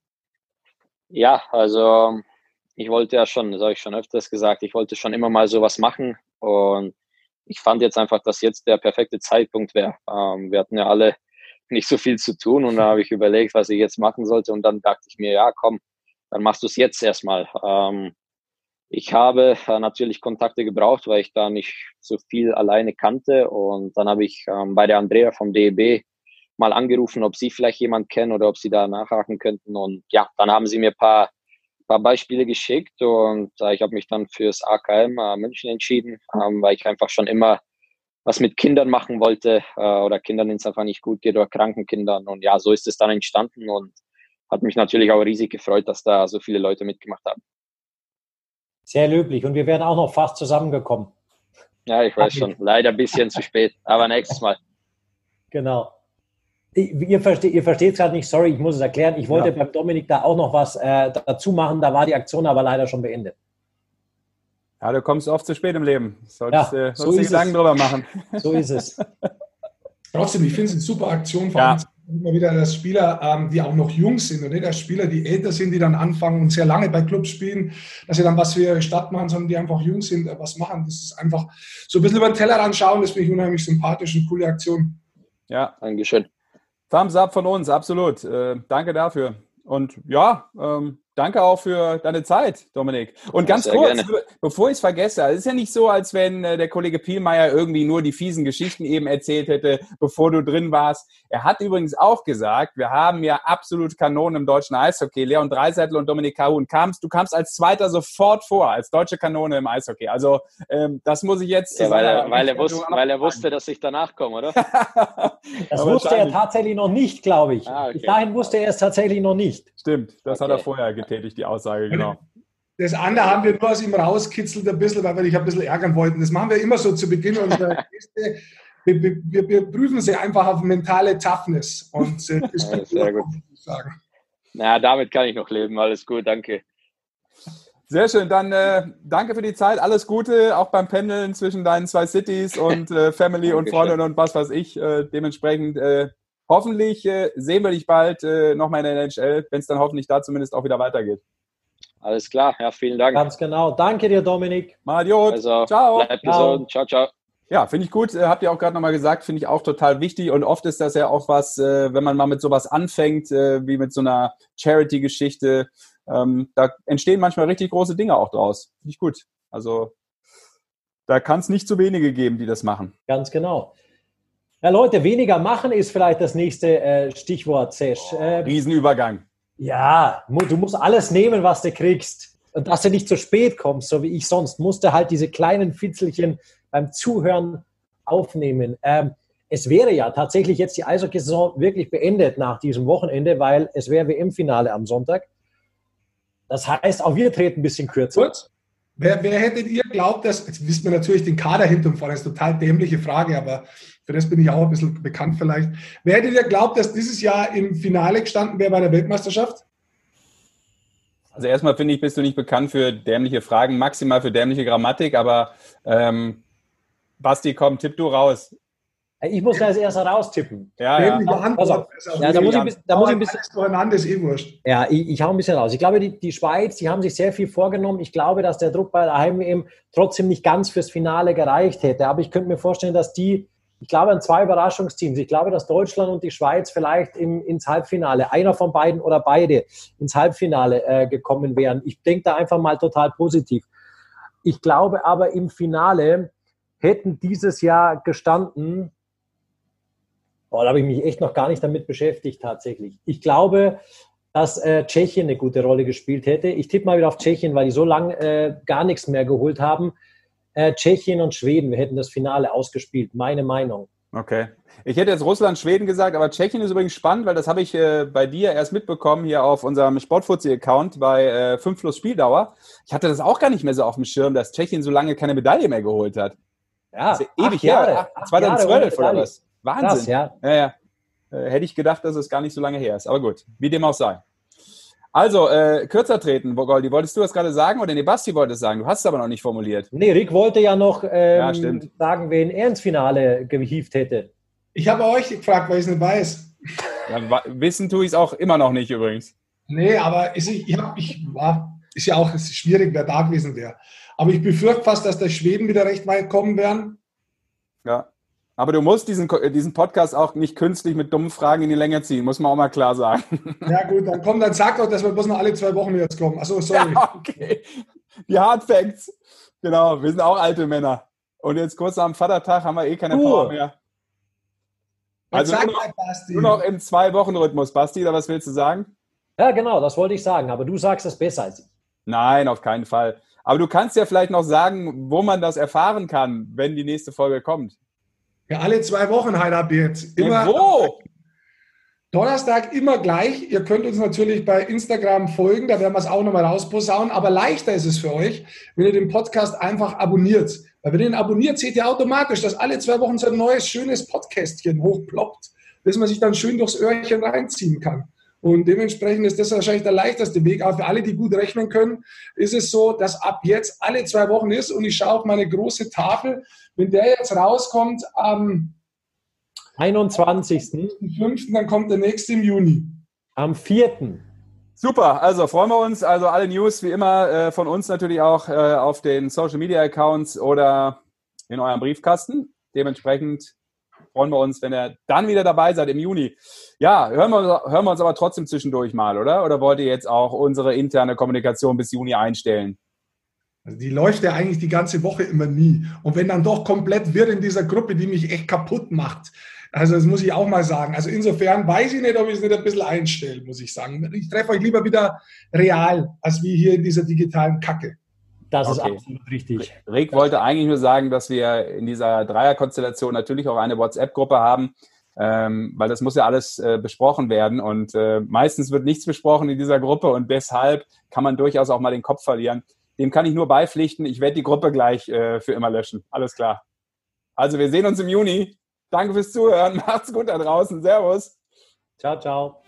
S5: Ja, also ich wollte ja schon, das habe ich schon öfters gesagt, ich wollte schon immer mal sowas machen und ich fand jetzt einfach, dass jetzt der perfekte Zeitpunkt wäre. Ähm, wir hatten ja alle nicht so viel zu tun und da habe ich überlegt, was ich jetzt machen sollte und dann dachte ich mir, ja, komm, dann machst du es jetzt erstmal. Ähm, ich habe äh, natürlich Kontakte gebraucht, weil ich da nicht so viel alleine kannte. Und dann habe ich ähm, bei der Andrea vom DEB mal angerufen, ob sie vielleicht jemand kennen oder ob sie da nachhaken könnten. Und ja, dann haben sie mir ein paar, paar Beispiele geschickt und äh, ich habe mich dann fürs AKM äh, München entschieden, ähm, weil ich einfach schon immer was mit Kindern machen wollte oder Kindern, denen es einfach nicht gut geht oder kranken Kindern. Und ja, so ist es dann entstanden und hat mich natürlich auch riesig gefreut, dass da so viele Leute mitgemacht haben.
S2: Sehr löblich. Und wir wären auch noch fast zusammengekommen.
S5: Ja, ich weiß schon. Leider ein bisschen zu spät, aber nächstes Mal.
S2: Genau. Ihr versteht ihr versteht es gerade nicht, sorry, ich muss es erklären. Ich wollte ja. beim Dominik da auch noch was äh, dazu machen, da war die Aktion aber leider schon beendet.
S1: Ja, du kommst oft zu spät im Leben. Solltest, ja, äh, so nicht Gedanken drüber machen.
S2: So ist es.
S3: Trotzdem, ich finde es eine super Aktion, vor allem ja. immer wieder, dass Spieler, ähm, die auch noch jung sind und nicht als Spieler, die älter sind, die dann anfangen und sehr lange bei Clubs spielen, dass sie dann was für ihre Stadt machen, sondern die einfach jung sind, äh, was machen. Das ist einfach so ein bisschen über den Teller anschauen, das finde ich unheimlich sympathisch und coole Aktion.
S5: Ja, Dankeschön.
S1: Thumbs up von uns, absolut. Äh, danke dafür. Und ja, ähm, Danke auch für deine Zeit, Dominik. Und ganz kurz, gerne. bevor ich es vergesse, es ist ja nicht so, als wenn äh, der Kollege Pielmeier irgendwie nur die fiesen Geschichten eben erzählt hätte, bevor du drin warst. Er hat übrigens auch gesagt, wir haben ja absolut Kanonen im deutschen Eishockey. Leon Dreiseitel und Dominik Kahun kamst, du kamst als Zweiter sofort vor, als deutsche Kanone im Eishockey. Also ähm, das muss ich jetzt.
S5: Ja, weil, er, weil, er wusste, weil er wusste, dass ich danach komme, oder?
S2: das wusste er tatsächlich noch nicht, glaube ich. Ah, okay. Bis dahin wusste er es tatsächlich noch nicht.
S1: Stimmt, das okay. hat er vorher getan bestätigt die Aussage, genau.
S3: Das andere haben wir nur aus ihm rauskitzelt ein bisschen, weil wir dich ein bisschen ärgern wollten. Das machen wir immer so zu Beginn unserer Gäste. Wir, wir, wir, prüfen sie einfach auf mentale Toughness. Und äh, das
S5: ja, sehr gut. sagen. Na, damit kann ich noch leben. Alles gut, danke.
S1: Sehr schön, dann äh, danke für die Zeit, alles Gute, auch beim Pendeln zwischen deinen zwei Cities und äh, Family und Freunde und was weiß ich. Äh, dementsprechend äh, hoffentlich äh, sehen wir dich bald äh, nochmal in der NHL, wenn es dann hoffentlich da zumindest auch wieder weitergeht.
S5: Alles klar, ja, vielen Dank.
S2: Ganz genau. Danke dir, Dominik.
S1: Madiot.
S5: Also, ciao. Bleib gesund. Ciao, ciao.
S1: Ja, finde ich gut. Äh, habt ihr auch gerade nochmal gesagt, finde ich auch total wichtig. Und oft ist das ja auch was, äh, wenn man mal mit sowas anfängt, äh, wie mit so einer Charity-Geschichte, ähm, da entstehen manchmal richtig große Dinge auch draus. Finde ich gut. Also da kann es nicht zu wenige geben, die das machen.
S2: Ganz genau. Ja, Leute, weniger machen ist vielleicht das nächste äh, Stichwort, Sesh.
S1: Äh, Riesenübergang.
S2: Ja, du musst alles nehmen, was du kriegst. Und dass du nicht zu spät kommst, so wie ich sonst, musste halt diese kleinen Fitzelchen beim Zuhören aufnehmen. Ähm, es wäre ja tatsächlich jetzt die Eishockey-Saison wirklich beendet nach diesem Wochenende, weil es wäre WM-Finale am Sonntag. Das heißt, auch wir treten ein bisschen kürzer. Kurz.
S3: Wer, wer hättet ihr glaubt, dass, jetzt wissen wir natürlich den Kader hinten und vorne, das ist eine total dämliche Frage, aber für das bin ich auch ein bisschen bekannt vielleicht. Wer hätte dir glaubt, dass dieses Jahr im Finale gestanden wäre bei der Weltmeisterschaft?
S1: Also erstmal finde ich, bist du nicht bekannt für dämliche Fragen, maximal für dämliche Grammatik, aber ähm, Basti, komm, tipp du raus.
S2: Ich muss da als erster raustippen.
S1: Ja, ja.
S3: Also,
S2: ja da muss ich, da muss ich ein bisschen.
S3: Durcheinander ist eh wurscht.
S2: Ja, ich, ich hau ein bisschen raus. Ich glaube, die, die Schweiz, die haben sich sehr viel vorgenommen. Ich glaube, dass der Druck bei der Heim-EM trotzdem nicht ganz fürs Finale gereicht hätte. Aber ich könnte mir vorstellen, dass die ich glaube an zwei Überraschungsteams. Ich glaube, dass Deutschland und die Schweiz vielleicht im, ins Halbfinale, einer von beiden oder beide ins Halbfinale äh, gekommen wären. Ich denke da einfach mal total positiv. Ich glaube aber im Finale hätten dieses Jahr gestanden, boah, da habe ich mich echt noch gar nicht damit beschäftigt tatsächlich. Ich glaube, dass äh, Tschechien eine gute Rolle gespielt hätte. Ich tippe mal wieder auf Tschechien, weil die so lange äh, gar nichts mehr geholt haben äh, Tschechien und Schweden. Wir hätten das Finale ausgespielt, meine Meinung.
S1: Okay. Ich hätte jetzt Russland, Schweden gesagt, aber Tschechien ist übrigens spannend, weil das habe ich äh, bei dir erst mitbekommen hier auf unserem Sportfuzzi-Account bei äh, 5 plus Spieldauer. Ich hatte das auch gar nicht mehr so auf dem Schirm, dass Tschechien so lange keine Medaille mehr geholt hat.
S2: Ja,
S1: das ist ja ewig Jahre, her. 2012 oder was? Wahnsinn. Krass, ja. ja, ja. Äh, hätte ich gedacht, dass es gar nicht so lange her ist. Aber gut, wie dem auch sei. Also, äh, kürzer treten, Bogoldi. Wolltest du das gerade sagen oder nee, Basti wollte es sagen? Du hast es aber noch nicht formuliert.
S2: Nee, Rick wollte ja noch ähm, ja, sagen, wen er ins Finale gehievt hätte.
S3: Ich habe euch gefragt, weil ich es nicht weiß.
S1: Ja, wissen tue ich es auch immer noch nicht übrigens.
S3: Nee, aber ist, ich, hab, ich war, ist ja auch ist schwierig, wer da gewesen wäre. Aber ich befürchte fast, dass der Schweden wieder recht weit kommen werden.
S1: Ja. Aber du musst diesen, diesen Podcast auch nicht künstlich mit dummen Fragen in die Länge ziehen, muss man auch mal klar sagen.
S3: Ja, gut, dann komm, dann sag doch, dass wir bloß noch alle zwei Wochen jetzt kommen. Achso, sorry.
S1: Ja, okay. Die Hard Facts. Genau, wir sind auch alte Männer. Und jetzt kurz am Vatertag haben wir eh keine uh. Power mehr. Also nur noch, nur noch im Zwei-Wochen-Rhythmus, Basti, oder was willst du sagen?
S2: Ja, genau, das wollte ich sagen, aber du sagst es besser als ich.
S1: Nein, auf keinen Fall. Aber du kannst ja vielleicht noch sagen, wo man das erfahren kann, wenn die nächste Folge kommt.
S3: Ja, alle zwei Wochen halt ab jetzt.
S1: Immer ja, wo?
S3: Donnerstag immer gleich. Ihr könnt uns natürlich bei Instagram folgen, da werden wir es auch nochmal rausposaunen. Aber leichter ist es für euch, wenn ihr den Podcast einfach abonniert. Weil wenn ihr ihn abonniert, seht ihr automatisch, dass alle zwei Wochen so ein neues, schönes Podcastchen hochploppt, das man sich dann schön durchs Öhrchen reinziehen kann. Und dementsprechend ist das wahrscheinlich der leichteste Weg. Aber für alle, die gut rechnen können, ist es so, dass ab jetzt alle zwei Wochen ist. Und ich schaue auf meine große Tafel. Wenn der jetzt rauskommt am
S2: 21.
S3: 5. dann kommt der nächste im Juni.
S2: Am 4.
S1: Super, also freuen wir uns. Also alle News wie immer äh, von uns natürlich auch äh, auf den Social Media Accounts oder in eurem Briefkasten. Dementsprechend freuen wir uns, wenn ihr dann wieder dabei seid im Juni. Ja, hören wir, hören wir uns aber trotzdem zwischendurch mal, oder? Oder wollt ihr jetzt auch unsere interne Kommunikation bis Juni einstellen?
S3: Also die läuft ja eigentlich die ganze Woche immer nie. Und wenn dann doch komplett wird in dieser Gruppe, die mich echt kaputt macht, also das muss ich auch mal sagen. Also insofern weiß ich nicht, ob ich es nicht ein bisschen einstelle, muss ich sagen. Ich treffe euch lieber wieder real, als wie hier in dieser digitalen Kacke.
S2: Das okay. ist absolut richtig.
S1: Rick wollte eigentlich nur sagen, dass wir in dieser Dreierkonstellation natürlich auch eine WhatsApp-Gruppe haben, ähm, weil das muss ja alles äh, besprochen werden und äh, meistens wird nichts besprochen in dieser Gruppe und deshalb kann man durchaus auch mal den Kopf verlieren. Dem kann ich nur beipflichten. Ich werde die Gruppe gleich äh, für immer löschen. Alles klar. Also wir sehen uns im Juni. Danke fürs Zuhören. Macht's gut da draußen. Servus.
S2: Ciao, ciao.